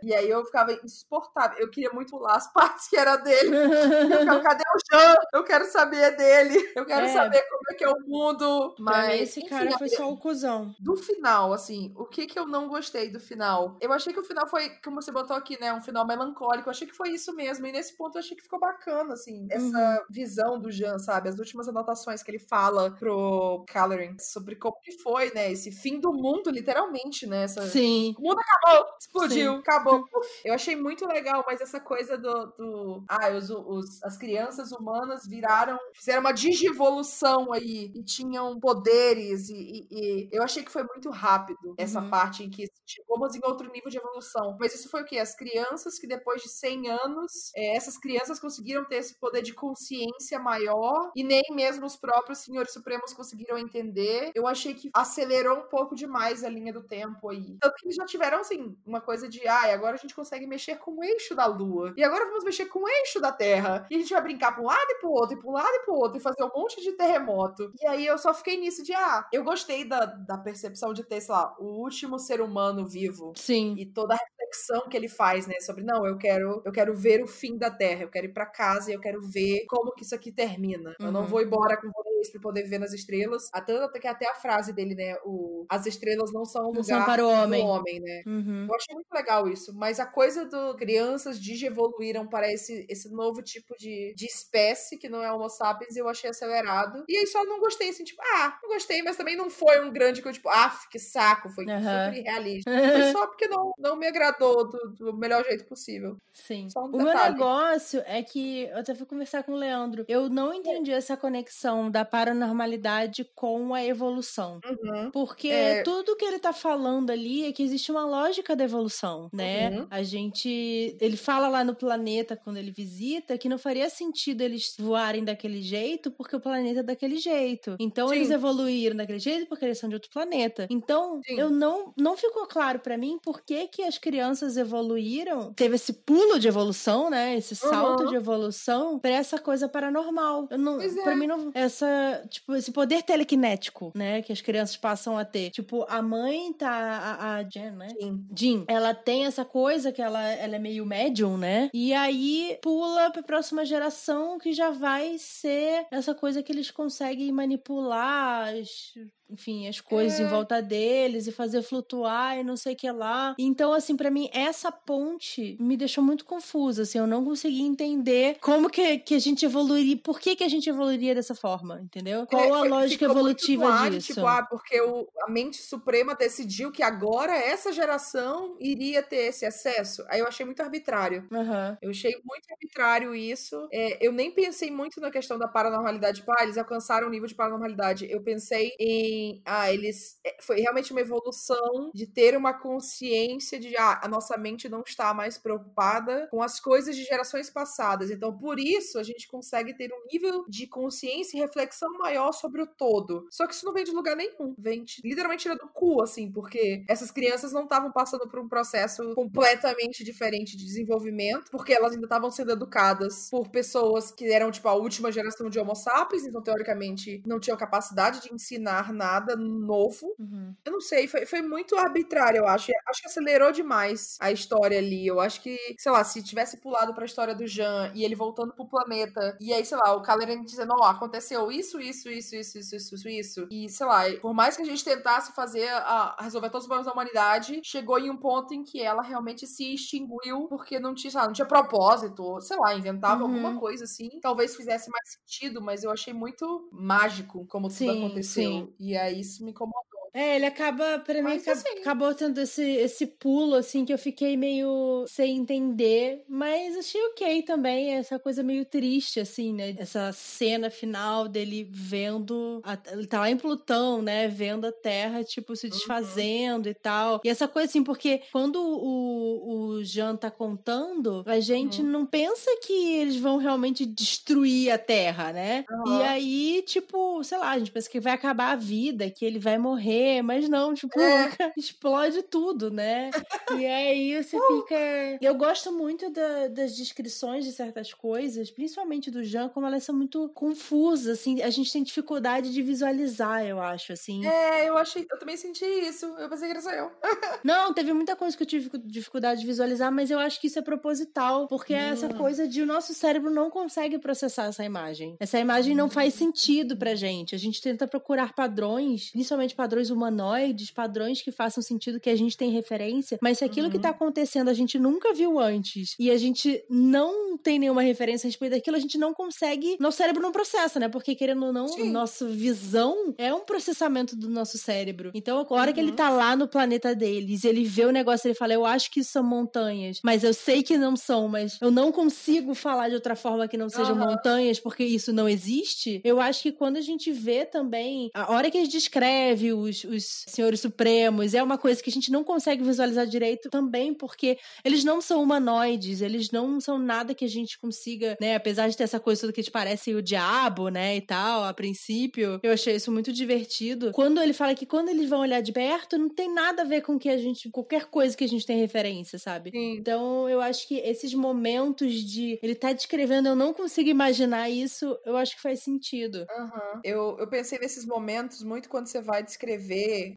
Speaker 2: E aí eu ficava insuportável. Eu queria muito pular as *laughs* partes que era dele. Eu ficava, cadê o Jean? Eu quero saber dele. Eu quero
Speaker 1: É.
Speaker 2: saber como é que é o mundo.
Speaker 1: Pra mim,
Speaker 2: Mas
Speaker 1: esse
Speaker 2: enfim,
Speaker 1: cara foi só o cuzão.
Speaker 2: do final, assim, o que que eu não gostei do final? Eu achei que o final foi, como você botou aqui, né, um final melancólico. Eu achei que foi isso mesmo. E nesse ponto eu achei que ficou bacana, assim, essa visão do Jean, sabe? As últimas anotações que ele fala pro Calorin sobre como que foi, né, esse fim do mundo, literalmente, né? Essa,
Speaker 1: Sim.
Speaker 2: o mundo acabou, explodiu,
Speaker 1: Sim.
Speaker 2: acabou. *laughs* Eu achei muito legal, mas essa coisa do. do ah, os, os- as crianças humanas viraram. Fizeram uma digivolução aí e tinham poderes. E, e- e eu achei que foi muito rápido essa
Speaker 1: Uhum.
Speaker 2: parte em que chegamos em outro nível de evolução. Mas isso foi o quê? As crianças que depois de 100 anos, eh, essas crianças conseguiram ter esse poder de consciência maior e nem mesmo os próprios senhores supremos conseguiram entender. Eu achei que acelerou um pouco demais a linha do tempo aí. Tanto que eles já tiveram, assim, uma coisa de, ai, agora a gente consegue mexer com o eixo da Lua. E agora vamos mexer com o eixo da Terra. E a gente vai brincar pra um lado e pro outro, e um lado e pro outro, e fazer um monte de terremoto. E aí eu só fiquei nisso de, ah, eu gostei da, da percepção de ter, sei lá, o último ser humano vivo
Speaker 1: Sim.
Speaker 2: e toda a reflexão que ele faz, né, sobre não, eu quero, eu quero ver o fim da Terra, eu quero ir pra casa e eu quero ver como que isso aqui termina. Eu não
Speaker 1: Uhum.
Speaker 2: vou embora com vocês pra poder ver nas estrelas. Até, até que até a frase dele, né, o as estrelas não são um lugar
Speaker 1: são para o homem.
Speaker 2: do homem, né?
Speaker 1: Uhum.
Speaker 2: Eu achei muito legal isso, mas a coisa do crianças digievoluíram para esse, esse novo tipo de, de espécie que não é Homo sapiens, eu achei acelerado. E aí só não gostei, assim, tipo, ah, não gostei, mas também não foi um grande que eu, tipo, ah, que saco, foi
Speaker 1: Aham.
Speaker 2: super realista. *laughs* Foi só porque não, não me agradou do, do melhor jeito possível.
Speaker 1: Sim.
Speaker 2: Só um
Speaker 1: o meu negócio é que eu até fui conversar com o Leandro. Eu não entendi essa conexão da paranormalidade com a evolução.
Speaker 2: Uhum.
Speaker 1: Porque
Speaker 2: É.
Speaker 1: tudo que ele tá falando ali é que existe uma lógica da evolução, né?
Speaker 2: Uhum.
Speaker 1: A gente. Ele fala lá no planeta, quando ele visita, que não faria sentido eles voarem daquele jeito, porque o planeta é daquele jeito. Então
Speaker 2: Sim.
Speaker 1: eles evoluíram daquele jeito porque eles são de outro planeta. Então,
Speaker 2: Sim.
Speaker 1: eu não, não ficou claro pra mim por que, que as crianças evoluíram. Teve esse pulo de evolução, né? Esse salto
Speaker 2: Uhum.
Speaker 1: de evolução pra essa coisa paranormal. Eu não,
Speaker 2: Pois é.
Speaker 1: Pra mim, não, essa, tipo, esse poder telequinético, né? Que as crianças passam a ter. Tipo, a mãe tá. A, a Jen, né?
Speaker 2: Sim.
Speaker 1: Jean, ela tem essa coisa que ela, ela é meio médium, né? E aí pula pra próxima geração que já vai ser essa coisa que eles conseguem manipular as, enfim, as coisas
Speaker 2: É.
Speaker 1: em volta deles e fazer flutuar e não sei o que lá. Então, assim, pra mim, essa ponte me deixou muito confusa, assim, eu não consegui entender como que, que a gente evoluiria, por que que a gente evoluiria dessa forma, entendeu? Qual a lógica evolutiva
Speaker 2: ar
Speaker 1: disso?
Speaker 2: Tipo, ah, porque o- a mente suprema decidiu que agora essa geração iria ter esse acesso. Aí eu achei muito arbitrário.
Speaker 1: Aham.
Speaker 2: Eu achei muito arbitrário isso. É, eu nem pensei muito na questão da paranormalidade. Tipo, ah, eles alcançaram o nível de paranormalidade. Eu pensei em. Ah, eles. é, Foi realmente uma evolução de ter uma consciência de. Ah, a nossa mente não está mais preocupada com as coisas de gerações passadas. Então, por isso, a gente consegue ter um nível de consciência e reflexão maior sobre o todo. Só que isso não vem de lugar nenhum. Vem de- literalmente do cu, assim, porque essas crianças não estavam passando por um processo completamente diferente de desenvolvimento, porque elas ainda estavam sendo educadas por pessoas que eram, tipo, a última geração de Homo sapiens, então, teoricamente, não tinham capacidade de ensinar nada novo.
Speaker 1: Uhum.
Speaker 2: Eu não sei, foi, foi muito arbitrário, eu acho. Acho que acelerou demais a história ali. Eu acho que, sei lá, se tivesse pulado pra história do Jean e ele voltando pro planeta, e aí, sei lá, o Caleran dizendo, ó, aconteceu isso, isso, isso, isso, isso, isso, isso, isso. E, sei lá, por mais que a gente tentasse fazer, a, resolver todos os problemas da humanidade, chegou em um ponto em que ela realmente se extinguiu porque não tinha, sei lá, não tinha propósito, sei lá, inventava
Speaker 1: Uhum.
Speaker 2: alguma coisa assim. Talvez fizesse mais sentido, mas eu achei muito mágico como tudo
Speaker 1: Sim,
Speaker 2: aconteceu.
Speaker 1: sim.
Speaker 2: E aí isso me incomodou.
Speaker 1: É, ele acaba, pra mim,
Speaker 2: Mas, assim-
Speaker 1: acabou tendo esse, esse pulo, assim, que eu fiquei meio sem entender, mas achei ok também, essa coisa meio triste, assim, né? Essa cena final dele vendo, a- ele tá lá em Plutão, né? Vendo a Terra, tipo, se desfazendo e tal. E essa coisa, assim, porque quando o, o Jean tá contando, a gente
Speaker 2: Uhum.
Speaker 1: não pensa que eles vão realmente destruir a Terra, né? E
Speaker 2: Aham.
Speaker 1: aí, tipo, sei lá, a gente pensa que vai acabar a vida, que ele vai morrer, mas não, tipo,
Speaker 2: É. *laughs*
Speaker 1: explode tudo, né? E aí você fica. Eu gosto muito da- das descrições de certas coisas, principalmente do Jean, como elas são muito confusas, assim, a gente tem dificuldade de visualizar, eu acho, assim.
Speaker 2: É, eu achei, eu também senti isso. Eu pensei que era só eu. *laughs*
Speaker 1: Não, teve muita coisa que eu tive dificuldade de visualizar, mas eu acho que isso é proposital, porque é essa
Speaker 2: Hum.
Speaker 1: coisa de o nosso cérebro não consegue processar essa imagem. Essa imagem não faz sentido pra gente. A gente tenta procurar padrões, principalmente padrões humanoides, padrões que façam sentido, que a gente tem referência, mas se aquilo que
Speaker 2: Uhum.
Speaker 1: tá acontecendo a gente nunca viu antes e a gente não tem nenhuma referência a respeito daquilo, a gente não consegue. Nosso cérebro não processa, né? Porque querendo ou não,
Speaker 2: Sim.
Speaker 1: nossa visão é um processamento do nosso cérebro. Então, a hora que ele
Speaker 2: Uhum.
Speaker 1: tá lá no planeta deles, ele vê o negócio, ele fala: Eu acho que isso são montanhas, mas eu sei que não são, mas eu não consigo falar de outra forma que não sejam
Speaker 2: Aham.
Speaker 1: montanhas, porque isso não existe. Eu acho que quando a gente vê também, a hora que ele descreve os, os senhores supremos, é uma coisa que a gente não consegue visualizar direito também, porque eles não são humanoides, eles não são nada que a gente consiga, né? Apesar de ter essa coisa toda que te parece o diabo, né? E tal, a princípio, eu achei isso muito divertido. Quando ele fala que quando eles vão olhar de perto, não tem nada a ver com que a gente, qualquer coisa que a gente tem referência, sabe?
Speaker 2: Sim.
Speaker 1: Então, eu acho que esses momentos de ele tá descrevendo, eu não consigo imaginar isso, eu acho que faz sentido.
Speaker 2: Aham. Eu, eu pensei nesses momentos muito quando você vai descrever.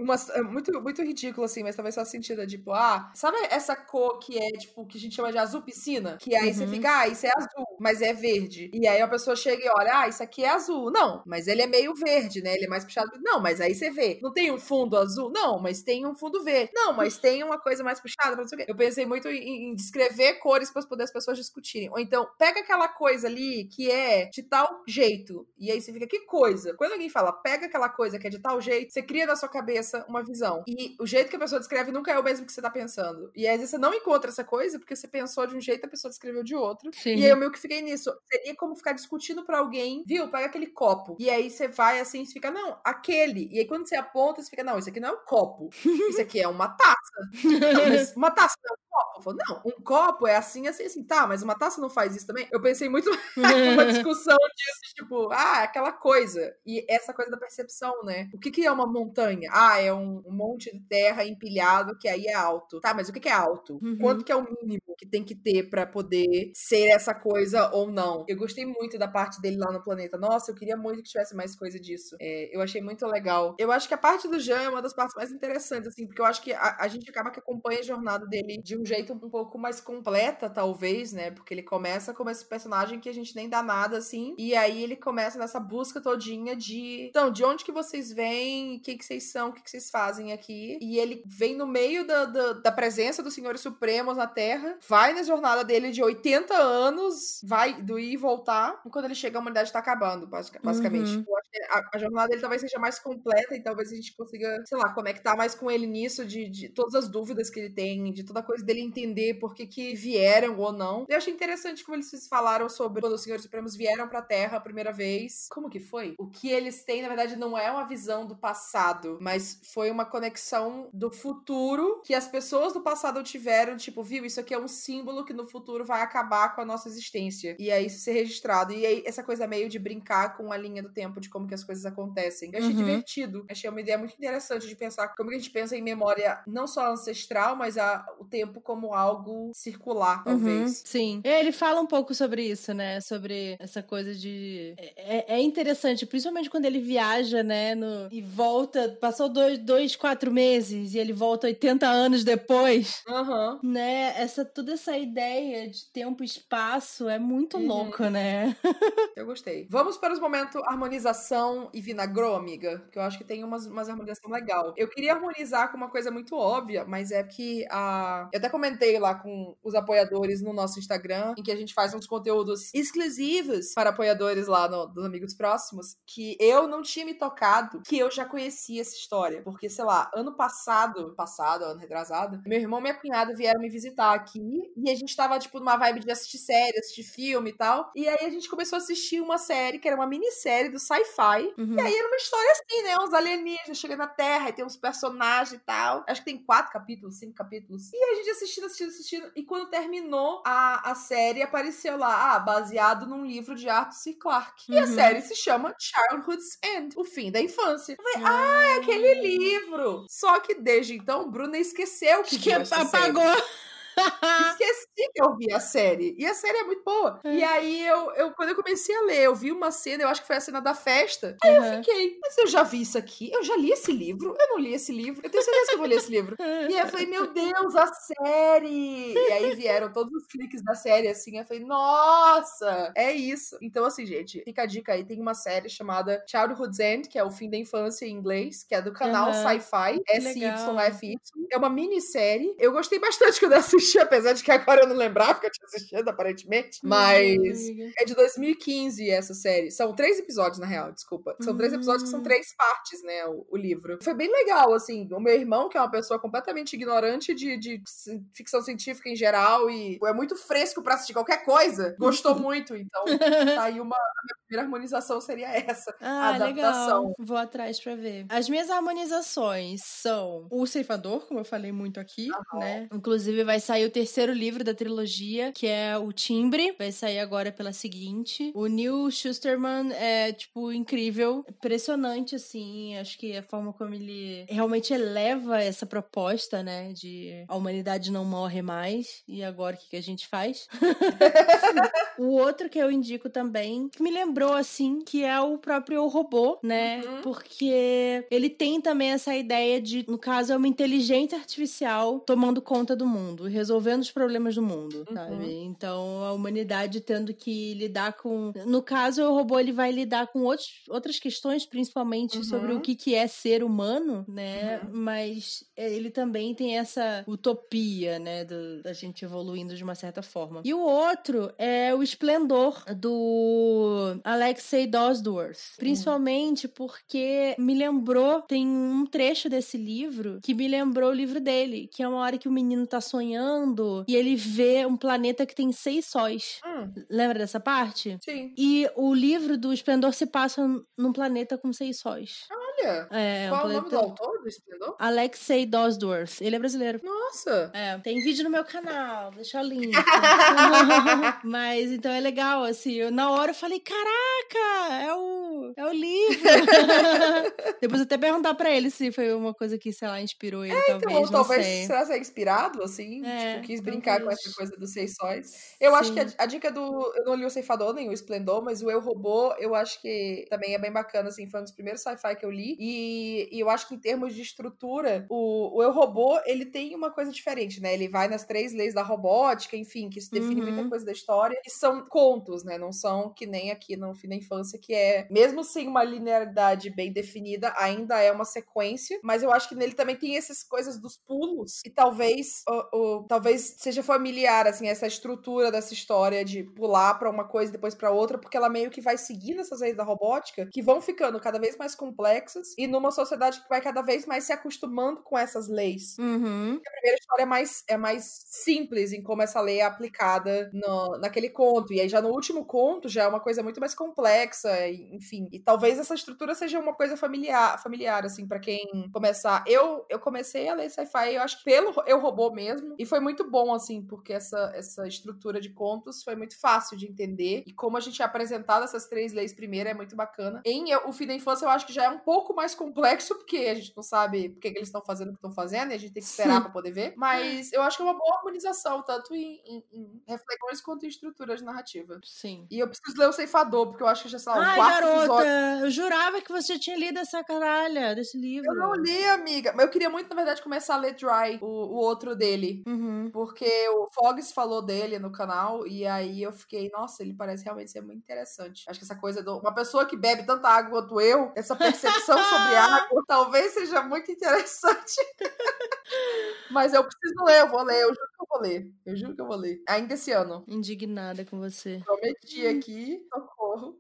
Speaker 2: Umas, é muito, muito ridículo, assim, mas talvez faça sentido. Tipo, ah, sabe essa cor que é, tipo, que a gente chama de azul piscina? Que aí você
Speaker 1: Uhum.
Speaker 2: fica, ah, isso é azul, mas é verde. E aí a pessoa chega e olha, ah, isso aqui é azul. Não, mas ele é meio verde, né? Ele é mais puxado. Não, mas aí você vê. Não tem um fundo azul? Não, mas tem um fundo verde. Não, mas *laughs* tem uma coisa mais puxada, não sei o quê. Eu pensei muito em, em descrever cores para poder as pessoas discutirem. Ou então, pega aquela coisa ali que é de tal jeito. E aí você fica, que coisa? Quando alguém fala, pega aquela coisa que é de tal jeito, você cria na sua cabeça uma visão. E o jeito que a pessoa descreve nunca é o mesmo que você tá pensando. E às vezes você não encontra essa coisa porque você pensou de um jeito e a pessoa descreveu de outro.
Speaker 1: Sim.
Speaker 2: E aí eu meio que fiquei nisso. Seria como ficar discutindo pra alguém, viu? Pega aquele copo. E aí você vai assim, você fica, não, aquele. E aí quando você aponta, você fica, não, isso aqui não é um copo. Isso aqui é uma taça. *laughs* Não, mas uma taça não é um copo. Eu falo, não, um copo é assim, assim, assim. Tá, mas uma taça não faz isso também? Eu pensei muito *laughs* numa *laughs* discussão disso, tipo, ah, aquela coisa. E essa coisa da percepção, né? O que, que é uma montanha? Ah, é um, um monte de terra empilhado que aí é alto. Tá, mas o que, que é alto?
Speaker 1: Uhum.
Speaker 2: Quanto que é o mínimo que tem que ter para poder ser essa coisa ou não? Eu gostei muito da parte dele lá no planeta. Nossa, eu queria muito que tivesse mais coisa disso. É, eu achei muito legal. Eu acho que a parte do Jean é uma das partes mais interessantes, assim, porque eu acho que a, a gente acaba que acompanha a jornada dele de um jeito um pouco mais completa, talvez, né? Porque ele começa como esse personagem que a gente nem dá nada, assim, e aí ele começa nessa busca todinha de. Então, de onde que vocês vêm? O que que vocês são? O que que vocês fazem aqui? E ele vem no meio da, da, da presença dos Senhores Supremos na Terra, vai na jornada dele de 80 anos, vai do ir e voltar, e quando ele chega, a humanidade tá acabando, basic- basicamente.
Speaker 1: Uhum.
Speaker 2: A, a jornada dele talvez seja mais completa e talvez a gente consiga, sei lá, conectar mais com ele nisso, de, de todas as dúvidas que ele tem, de toda coisa dele entender por que, que vieram ou não. Eu achei interessante como eles falaram sobre quando os Senhores Supremos vieram pra Terra a primeira vez. Como que foi? O que eles têm, na verdade, não é uma visão do passado, mas foi uma conexão do futuro que as pessoas do passado tiveram, tipo, viu, isso aqui é um símbolo que no futuro vai acabar com a nossa existência. E aí isso ser registrado. E aí essa coisa meio de brincar com a linha do tempo, de como que as coisas acontecem. Eu achei
Speaker 1: Uhum.
Speaker 2: divertido. Achei uma ideia muito interessante de pensar como que a gente pensa em memória não só ancestral, mas a, o tempo como algo circular,
Speaker 1: Uhum,
Speaker 2: talvez.
Speaker 1: sim. É, Ele fala um pouco sobre isso, né? Sobre essa coisa de. É, é interessante, principalmente quando ele viaja, né? No... E volta. Passou dois, dois, quatro meses e ele volta 80 anos depois.
Speaker 2: Aham.
Speaker 1: Né? Essa, toda essa ideia de tempo e espaço é muito
Speaker 2: Uhum.
Speaker 1: louca, né? *laughs*
Speaker 2: Eu gostei. Vamos para os momentos harmonização e vinagrô, amiga. Que eu acho que tem umas, umas harmonização legal. Eu queria harmonizar com uma coisa muito óbvia, mas é que a. Eu até comentei lá com os apoiadores no nosso Instagram, em que a gente faz uns conteúdos exclusivos para apoiadores lá no, dos Amigos Próximos, que eu não tinha me tocado que eu já conhecia essa história. Porque, sei lá, ano passado, passado, ano retrasado, meu irmão e minha cunhada vieram me visitar aqui e a gente tava, tipo, numa vibe de assistir série, assistir filme e tal. E aí a gente começou a assistir uma série que era uma minissérie do sci-fi.
Speaker 1: Uhum.
Speaker 2: E aí era uma história assim, né? Uns alienígenas chegando na Terra e tem uns personagens e tal. Acho que tem quatro capítulos, cinco capítulos. E a gente assistindo, assistindo, assistindo. E quando terminou a, a série, apareceu lá, ah, baseado num livro de Arthur C. Clarke. E a
Speaker 1: Uhum.
Speaker 2: série se chama Childhood's End, o fim da infância. Eu falei, ah, é aquele livro. Só que desde então, Bruna esqueceu que
Speaker 1: que apagou.
Speaker 2: Esqueci que eu vi a série. E a série é muito boa. E aí, eu, eu, quando eu comecei a ler, eu vi uma cena, eu acho que foi a cena da festa. Aí eu
Speaker 1: Uhum.
Speaker 2: fiquei, mas eu já vi isso aqui? Eu já li esse livro? Eu não li esse livro. Eu tenho certeza que eu vou ler esse livro. E aí eu falei, meu Deus, a série! E aí vieram todos os cliques da série, assim. Eu falei, nossa, é isso. Então, assim, gente, fica a dica aí. Tem uma série chamada Childhood's End, que é o fim da infância em inglês, que é do canal
Speaker 1: Aham.
Speaker 2: Sci-Fi. SYFY. É uma minissérie. Eu gostei bastante quando eu assisti, apesar de que agora eu não lembrava que eu tinha assistido, aparentemente. Mas.
Speaker 1: Amiga.
Speaker 2: É de 2015 essa série. São três episódios, na real, desculpa. São três episódios que são
Speaker 1: Hum.
Speaker 2: três partes, né? O, o livro. Foi bem legal, assim. O meu irmão, que é uma pessoa completamente ignorante de, de ficção científica em geral e é muito fresco pra assistir qualquer coisa, *laughs* gostou muito. Então, tá aí uma. A minha primeira harmonização seria essa.
Speaker 1: Ah,
Speaker 2: adaptação.
Speaker 1: legal. Vou atrás pra ver. As minhas harmonizações são O Ceifador, como eu falei muito aqui, né? Inclusive vai sair o terceiro livro da trilogia, que é O Timbre. Vai sair agora pela seguinte. O Neil Schusterman é, tipo, incrível. Impressionante, assim. Acho que a forma como ele realmente eleva essa proposta, né? De a humanidade não morre mais. E agora o que, que a gente faz? *laughs* O outro que eu indico também, que me lembrou assim, que é o próprio robô, né?
Speaker 2: Uhum.
Speaker 1: Porque ele tem também essa ideia de, no caso, é uma inteligência artificial tomando conta do mundo, resolvendo os problemas do mundo,
Speaker 2: Uhum.
Speaker 1: sabe? Então a humanidade tendo que lidar com. No caso, o robô ele vai lidar com outros, outras questões, principalmente
Speaker 2: Uhum.
Speaker 1: sobre o que, que é ser humano, né?
Speaker 2: Uhum.
Speaker 1: Mas é, ele também tem essa utopia, né? do- da gente evoluindo de uma certa forma. E o outro é o esplendor do Alexei Dosworth. Principalmente porque me lembrou, tem um trecho desse livro que me lembrou o livro dele, que é uma hora que o menino tá sonhando e ele vê um planeta que tem seis sóis.
Speaker 2: Hum,
Speaker 1: Lembra dessa parte?
Speaker 2: sim.
Speaker 1: E o livro do Esplendor se passa num planeta com seis sóis.
Speaker 2: Olha.
Speaker 1: É, um
Speaker 2: Qual o nome do autor do Esplendor?
Speaker 1: Alexei Dosworth. Ele é brasileiro.
Speaker 2: Nossa.
Speaker 1: É, tem vídeo no meu canal, deixa o link. *laughs* Mas então é legal, assim. Eu, na hora eu falei: caraca, é o, é o livro. *laughs* Depois eu até perguntar pra ele se foi uma coisa que, sei lá, inspirou ele, talvez.
Speaker 2: Então,
Speaker 1: não
Speaker 2: talvez
Speaker 1: sei.
Speaker 2: será que é inspirado, assim?
Speaker 1: É,
Speaker 2: tipo, quis brincar com
Speaker 1: talvez.
Speaker 2: essa coisa dos seis sóis. Eu acho que a,
Speaker 1: Sim.
Speaker 2: a dica do. Eu não li o Ceifador nem o Esplendor, mas o Eu Robô, eu acho que também é bem bacana, assim. Foi um dos primeiros sci-fi que eu li. E, e eu acho que em termos de estrutura, o, o Eu Robô, ele tem uma coisa diferente, né? Ele vai nas três leis da robótica, enfim, que isso define
Speaker 1: Uhum.
Speaker 2: muita coisa da história. E são contos, né? Não são que nem aqui no Fim da Infância, que é, mesmo sem uma linearidade bem definida, ainda é uma sequência. Mas eu acho que nele também tem essas coisas dos pulos. E talvez, o, talvez seja familiar, assim, essa estrutura dessa história de pular pra uma coisa e depois pra outra, porque ela meio que vai seguindo essas leis da robótica, que vão ficando cada vez mais complexas. E numa sociedade que vai cada vez mais se acostumando com essas leis
Speaker 1: Uhum.
Speaker 2: a primeira história é mais, é mais simples em como essa lei é aplicada no, naquele conto. E aí, já no último conto, já é uma coisa muito mais complexa, enfim. E talvez essa estrutura seja uma coisa familiar, familiar assim, pra quem começar. Eu, eu comecei a ler sci-fi, eu acho que pelo Eu Robô mesmo. E foi muito bom, assim, porque essa, essa estrutura de contos foi muito fácil de entender. E como a gente é apresentado essas três leis primeiro, é muito bacana. Em Eu- O Fim da Infância, eu acho que já é um pouco mais complexo, porque a gente não sabe por que, eles estão fazendo o que estão fazendo, e a gente tem que esperar pra poder ver. Mas eu acho que é uma boa harmonização, tanto em, em- em reflexões quanto em estrutura de narrativa.
Speaker 1: Sim.
Speaker 2: E eu preciso ler o Ceifador, porque eu acho que já, sei lá, o
Speaker 1: Ai,
Speaker 2: quarto
Speaker 1: garota,
Speaker 2: episódio.
Speaker 1: eu jurava que você tinha lido essa caralha desse livro.
Speaker 2: Eu não li, amiga. Mas eu queria muito, na verdade, começar a ler Dry, o, o outro dele.
Speaker 1: Uhum.
Speaker 2: Porque o Fogs falou dele no canal, e aí eu fiquei, nossa, ele parece realmente ser muito interessante. Acho que essa coisa de uma pessoa que bebe tanta água quanto eu, essa percepção sobre água, talvez seja muito interessante. *laughs* Mas eu preciso ler, eu vou ler, eu juro que eu vou ler. Eu juro que eu vou ler. Ainda esse ano.
Speaker 1: Indignada com você.
Speaker 2: Prometi aqui, socorro.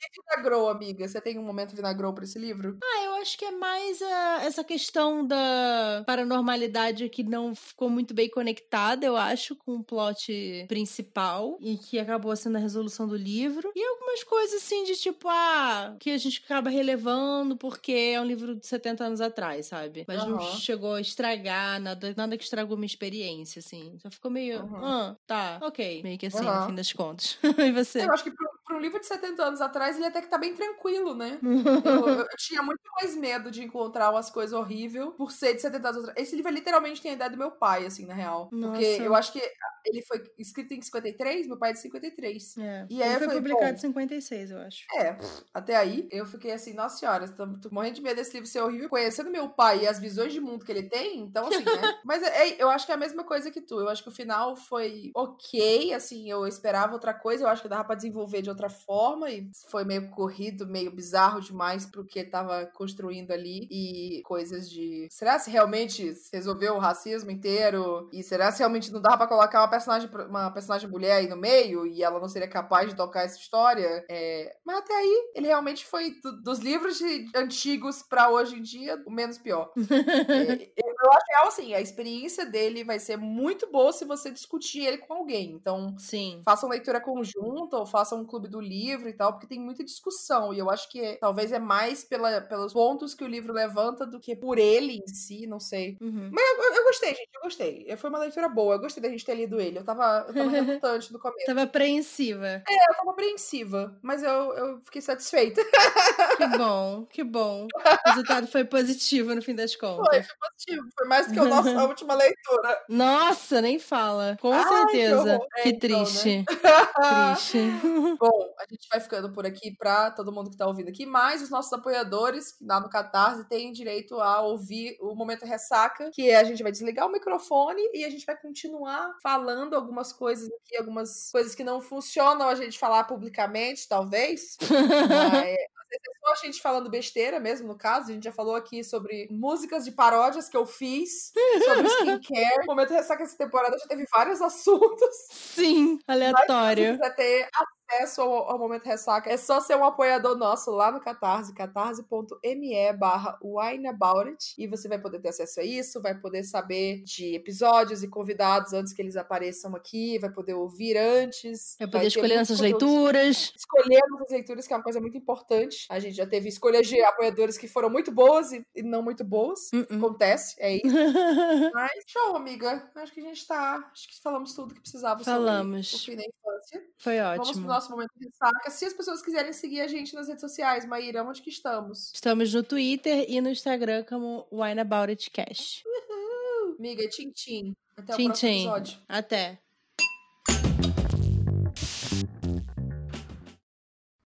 Speaker 2: e Vinagrou, amiga? Você tem um momento Vinagrou pra esse livro?
Speaker 1: Ah, eu acho que é mais a- essa questão da paranormalidade que não ficou muito bem conectada, eu acho, com o plot principal e que acabou sendo a resolução do livro. E algumas coisas assim de tipo, ah, que a gente acaba relevando porque é um livro de 70 anos atrás, sabe? Mas não
Speaker 2: Aham.
Speaker 1: chegou a estragar, nada, nada que estragou minha experiência, assim. Só ficou meio,
Speaker 2: Aham.
Speaker 1: ah, tá, ok. Meio que assim, no
Speaker 2: Aham.
Speaker 1: fim das contas. *laughs* e você?
Speaker 2: Eu acho que pra um livro de 70 anos atrás, ele até que tá bem tranquilo, né? *laughs* Eu, eu- eu tinha muito mais medo de encontrar umas coisas horríveis por ser de 70 anos atrás. Esse livro literalmente tem a ideia do meu pai, assim, na real. Porque
Speaker 1: Nossa.
Speaker 2: eu acho que ele foi escrito em 53, meu pai é de 53.
Speaker 1: É.
Speaker 2: E aí
Speaker 1: Ele foi
Speaker 2: falei,
Speaker 1: publicado em 56, eu acho.
Speaker 2: É, até aí eu fiquei assim, nossa senhora, tô, tô morrendo de medo desse livro ser horrível. Conhecendo meu pai e as visões de mundo que ele tem, então assim, né? *laughs* Mas é, é, eu acho que é a mesma coisa que tu. Eu acho que o final foi ok, assim, eu esperava outra coisa, eu acho que dava pra desenvolver de outra forma e foi meio corrido, meio bizarro demais pro que tava construindo ali e coisas de. Será se realmente resolveu o racismo inteiro? E será se realmente não dava pra colocar uma personagem, uma personagem mulher aí no meio e ela não seria capaz de tocar essa história? É, Mas até aí, ele realmente foi do- dos livros de- antigos pra hoje em dia, o menos pior. *laughs* É, eu, acho real, assim, a experiência dele vai ser muito boa se você discutir ele com alguém. Então,
Speaker 1: Sim.
Speaker 2: façam leitura conjunta ou façam um clube do livro e tal, porque tem muita discussão. E eu acho que é- talvez é mais pela, pelos pontos que o livro levanta do que por ele em si, não sei.
Speaker 1: Uhum.
Speaker 2: Eu, eu gostei, gente, eu gostei. Foi uma leitura boa, eu gostei da gente ter lido ele. Eu tava, eu tava *laughs* relutante no começo.
Speaker 1: Tava apreensiva.
Speaker 2: Eu tava apreensiva, mas eu, eu fiquei satisfeita.
Speaker 1: Que bom, que bom. O resultado foi positivo no fim das
Speaker 2: Foi,
Speaker 1: contas.
Speaker 2: foi positivo. Foi mais do que o nosso, a *laughs* última leitura.
Speaker 1: Nossa, nem fala. Com
Speaker 2: Ai, que
Speaker 1: certeza.
Speaker 2: horror.
Speaker 1: Que,
Speaker 2: É, então, né?
Speaker 1: triste. *laughs* Triste.
Speaker 2: Bom, a gente vai ficando por aqui pra todo mundo que tá ouvindo aqui, mas os nossos apoiadores lá no Catarse têm direito a ouvir o Momento Ressaca, que a gente vai desligar o microfone e a gente vai continuar falando algumas coisas aqui, algumas coisas que não funcionam a gente falar publicamente, talvez. *laughs* Mas, às vezes é só a gente falando besteira mesmo, no caso. A gente já falou aqui sobre músicas de paródias que eu fiz, sobre skincare. O Momento Ressaca essa temporada já teve vários *laughs* assuntos.
Speaker 1: Sim,
Speaker 2: Se
Speaker 1: aleatório.
Speaker 2: quiser ter acesso ao, ao Momento Ressaca, é só ser um apoiador nosso lá no Catarse, catarse.me barra e você vai poder ter acesso a isso, vai poder saber de episódios e convidados antes que eles apareçam aqui, vai poder ouvir antes.
Speaker 1: Vai poder escolher nossas leituras.
Speaker 2: Escolher nossas leituras, que é uma coisa muito importante. A gente já teve escolhas de apoiadores que foram muito boas e, e não muito boas.
Speaker 1: Uh -uh.
Speaker 2: Acontece, é isso. *laughs* Mas show, amiga. Acho que a gente tá. Acho que falamos tudo que precisava
Speaker 1: falamos.
Speaker 2: sobre o fim da infância.
Speaker 1: Foi ótimo.
Speaker 2: Vamos pro nosso momento de saca. Se as pessoas quiserem seguir a gente nas redes sociais, Maíra, onde que estamos?
Speaker 1: Estamos no Twitter e no Instagram como Wine About It Cash.
Speaker 2: Uhul. Amiga, tchim tchim. Até
Speaker 1: tchim,
Speaker 2: o próximo
Speaker 1: tchim.
Speaker 2: episódio.
Speaker 1: Até.